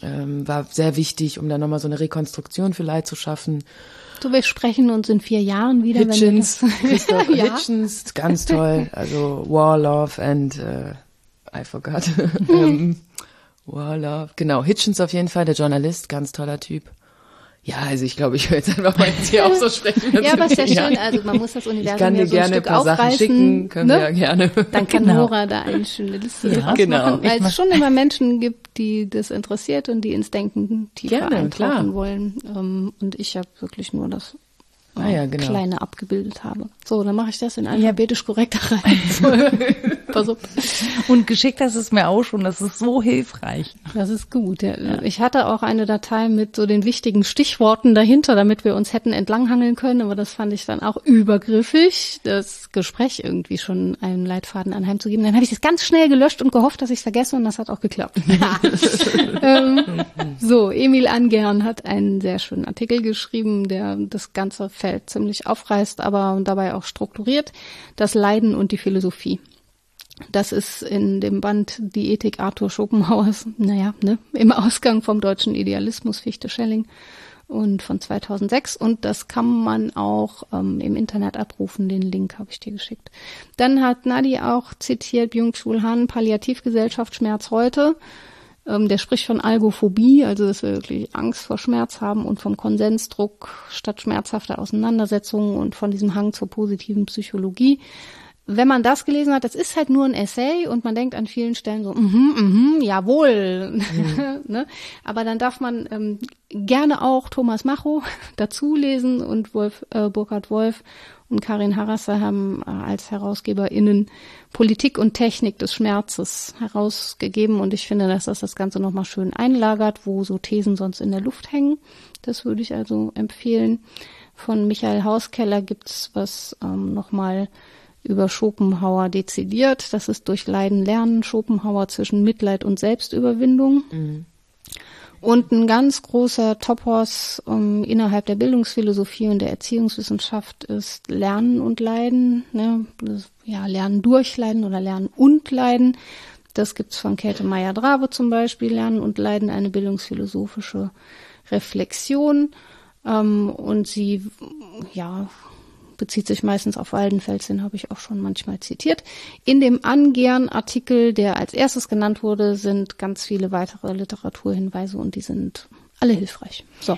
ähm, war sehr wichtig, um da nochmal so eine Rekonstruktion Leid zu schaffen. So, wir sprechen uns in vier Jahren wieder, Hitchens, wenn wir das Christoph ja. Hitchens, ganz toll. Also War, Love and äh, I forgot. ähm, War, Love, genau. Hitchens auf jeden Fall, der Journalist, ganz toller Typ. Ja, also ich glaube, ich höre jetzt einfach mal jetzt hier auch so sprechen. Ja, aber ist ja schön, also man muss das Ich Universum kann ja dir so ein gerne ein Stück paar Sachen aufreißen. schicken, können ne? wir ja gerne. Dann kann Genau. Nora da eine schöne Liste Ja, draus genau. machen, weil es schon immer Menschen gibt, die das interessiert und die ins Denken tiefer Gerne, eintauchen klar. wollen. Ähm, Und ich ja wirklich nur das äh, Ah ja, genau. Kleine abgebildet habe. So, dann mache ich das in alphabetisch korrekter Reihenfolge. Pass auf. Und geschickt hast es mir auch schon, das ist so hilfreich. Das ist gut. Ja. Ich hatte auch eine Datei mit so den wichtigen Stichworten dahinter, damit wir uns hätten entlanghangeln können, aber das fand ich dann auch übergriffig, das Gespräch irgendwie schon einen Leitfaden anheimzugeben. Dann habe ich das ganz schnell gelöscht und gehofft, dass ich es vergesse und das hat auch geklappt. ähm, so, Emil Angern hat einen sehr schönen Artikel geschrieben, der das ganze Feld ziemlich aufreißt, aber dabei auch strukturiert. Das Leiden und die Philosophie. Das ist in dem Band Die Ethik Arthur Schopenhauers, naja, ne, im Ausgang vom deutschen Idealismus Fichte Schelling und von 2006 und das kann man auch ähm, im Internet abrufen, den Link habe ich dir geschickt. Dann hat Nadi auch zitiert Byung-Chul Han, Palliativgesellschaft Schmerz heute. Ähm, der spricht von Algophobie, also dass wir wirklich Angst vor Schmerz haben und vom Konsensdruck statt schmerzhafter Auseinandersetzungen und von diesem Hang zur positiven Psychologie wenn man das gelesen hat, das ist halt nur ein Essay und man denkt an vielen Stellen so, mhm, mhm, jawohl. ne? Aber dann darf man ähm, gerne auch Thomas Macho dazu lesen und Wolf, äh, Burkhard Wolf und Karin Harasser haben äh, als HerausgeberInnen Politik und Technik des Schmerzes herausgegeben und ich finde, dass das das Ganze nochmal schön einlagert, wo so Thesen sonst in der Luft hängen. Das würde ich also empfehlen. Von Michael Hauskeller gibt's was ähm, nochmal über Schopenhauer dezidiert. Das ist durch Leiden lernen, Schopenhauer zwischen Mitleid und Selbstüberwindung. Und ein ganz großer Topos um, innerhalb der Bildungsphilosophie und der Erziehungswissenschaft ist Lernen und Leiden. Ne? Das, ja, Lernen durch Leiden oder Lernen und Leiden. Das gibt's von Käthe Meyer-Drave zum Beispiel. Lernen und Leiden, eine bildungsphilosophische Reflexion. Ähm, und sie, ja, bezieht sich meistens auf Waldenfels, den habe ich auch schon manchmal zitiert. In dem Angern-Artikel, der als erstes genannt wurde, sind ganz viele weitere Literaturhinweise und die sind alle hilfreich. So.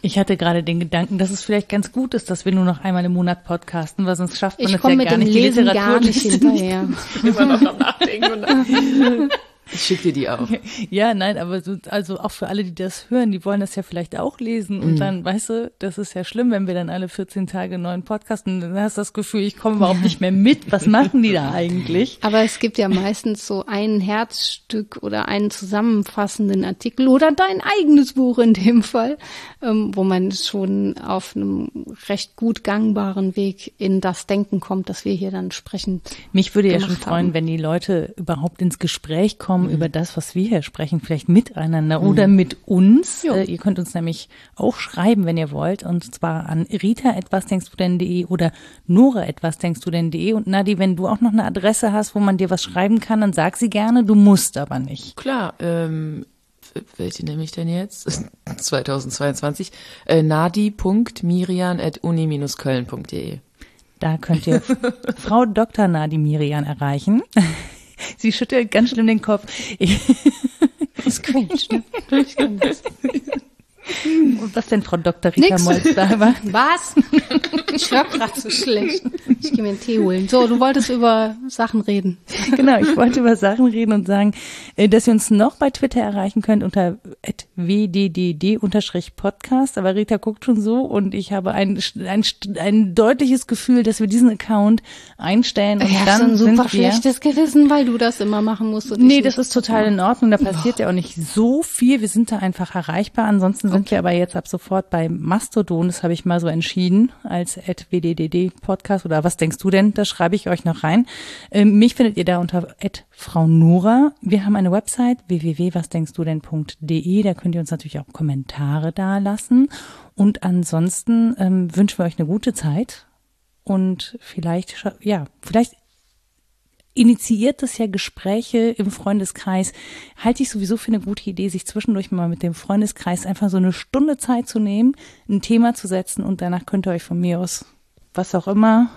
Ich hatte gerade den Gedanken, dass es vielleicht ganz gut ist, dass wir nur noch einmal im Monat podcasten, weil sonst schafft man Ich es ja komme mit gar dem nicht, Lesen Literatur gar nicht hinterher. immer noch am Nachdenken. Ich schicke dir die auch. Ja, nein, aber so, also auch für alle, die das hören, die wollen das ja vielleicht auch lesen. Und dann, weißt du, das ist ja schlimm, wenn wir dann alle 14 Tage einen neuen Podcast und dann hast du das Gefühl, ich komme überhaupt nicht mehr mit. Was machen die da eigentlich? Aber es gibt ja meistens so ein Herzstück oder einen zusammenfassenden Artikel oder dein eigenes Buch in dem Fall, ähm, wo man schon auf einem recht gut gangbaren Weg in das Denken kommt, dass wir hier dann sprechen. Mich würde ja schon freuen, haben. wenn die Leute überhaupt ins Gespräch kommen über das, was wir hier sprechen, vielleicht miteinander oder mit uns. Äh, ihr könnt uns nämlich auch schreiben, wenn ihr wollt, und zwar an rita etwas denkst du denn.de oder nora etwas denkst du denn.de. Und Nadi, wenn du auch noch eine Adresse hast, wo man dir was schreiben kann, dann sag sie gerne, du musst aber nicht. Klar, ähm, welche nehme ich denn jetzt? 2022. Äh, nadi.mirian.uni-köln.de Da könnt ihr Frau Dr. Nadi Mirian erreichen. Sie schüttelt ganz schlimm den Kopf. Ich, Das quietscht, ne? Und was denn, Frau Dr. Rita Nix. Molzheimer? Was? Ich höre gerade so schlecht. Ich gehe mir einen Tee holen. So, du wolltest über Sachen reden. genau, ich wollte über Sachen reden und sagen, äh, dass ihr uns noch bei Twitter erreichen könnt unter wddd-podcast. Aber Rita guckt schon so und ich habe ein, ein, ein deutliches Gefühl, dass wir diesen Account einstellen und Ich habe dann so ein super sind wir schlechtes Gewissen, weil du das immer machen musst. Und Nee, das ist total in Ordnung. Da passiert ja auch nicht so viel. Wir sind da einfach erreichbar. Ansonsten sind wir aber jetzt ab sofort bei Mastodon. Das habe ich mal so entschieden als wddd Podcast oder was denkst du denn? Das schreibe ich euch noch rein. Ähm, mich findet ihr da unter Frau Nora. Wir haben eine Website www.wasdenkstudenn.de. Da könnt ihr uns natürlich auch Kommentare da lassen. Und ansonsten ähm, wünschen wir euch eine gute Zeit. Und vielleicht, ja, vielleicht initiiert das ja Gespräche im Freundeskreis. Halte ich sowieso für eine gute Idee, sich zwischendurch mal mit dem Freundeskreis einfach so eine Stunde Zeit zu nehmen, ein Thema zu setzen und danach könnt ihr euch von mir aus was auch immer.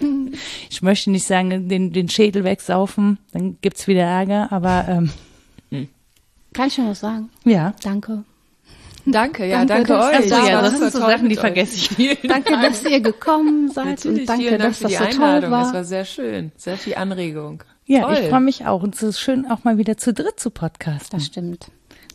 ich möchte nicht sagen, den, den Schädel wegsaufen, dann gibt's wieder Ärger, aber ähm, Kann ich schon was sagen? ja. Danke. Danke, ja, Danke, danke, dass- euch. Also, ja, war das sind so Sachen, die vergesse ich nie. Danke, dass ihr gekommen seid Natürlich, und danke, Dank dass für das die so toll Einladung. Das war. war sehr schön. Sehr viel Anregung. Ja, Toll. ich freue mich auch. Und es ist schön, auch mal wieder zu dritt zu podcasten. Das stimmt.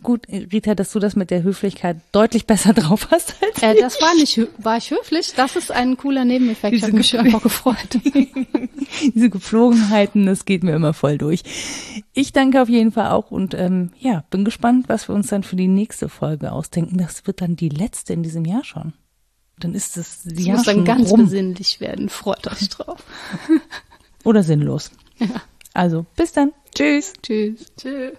Gut, Rita, dass du das mit der Höflichkeit deutlich besser drauf hast als Äh, das war nicht, war ich höflich? Das ist ein cooler Nebeneffekt. Ich Diese habe mich einfach gefreut. diese Gepflogenheiten, das geht mir immer voll durch. Ich danke auf jeden Fall auch und ähm, ja, bin gespannt, was wir uns dann für die nächste Folge ausdenken. Das wird dann die letzte in diesem Jahr schon. Dann ist das Es Jahr muss dann schon ganz rum besinnlich werden. Freut euch drauf. oder sinnlos. Also bis dann. Tschüss. Tschüss. Tschüss.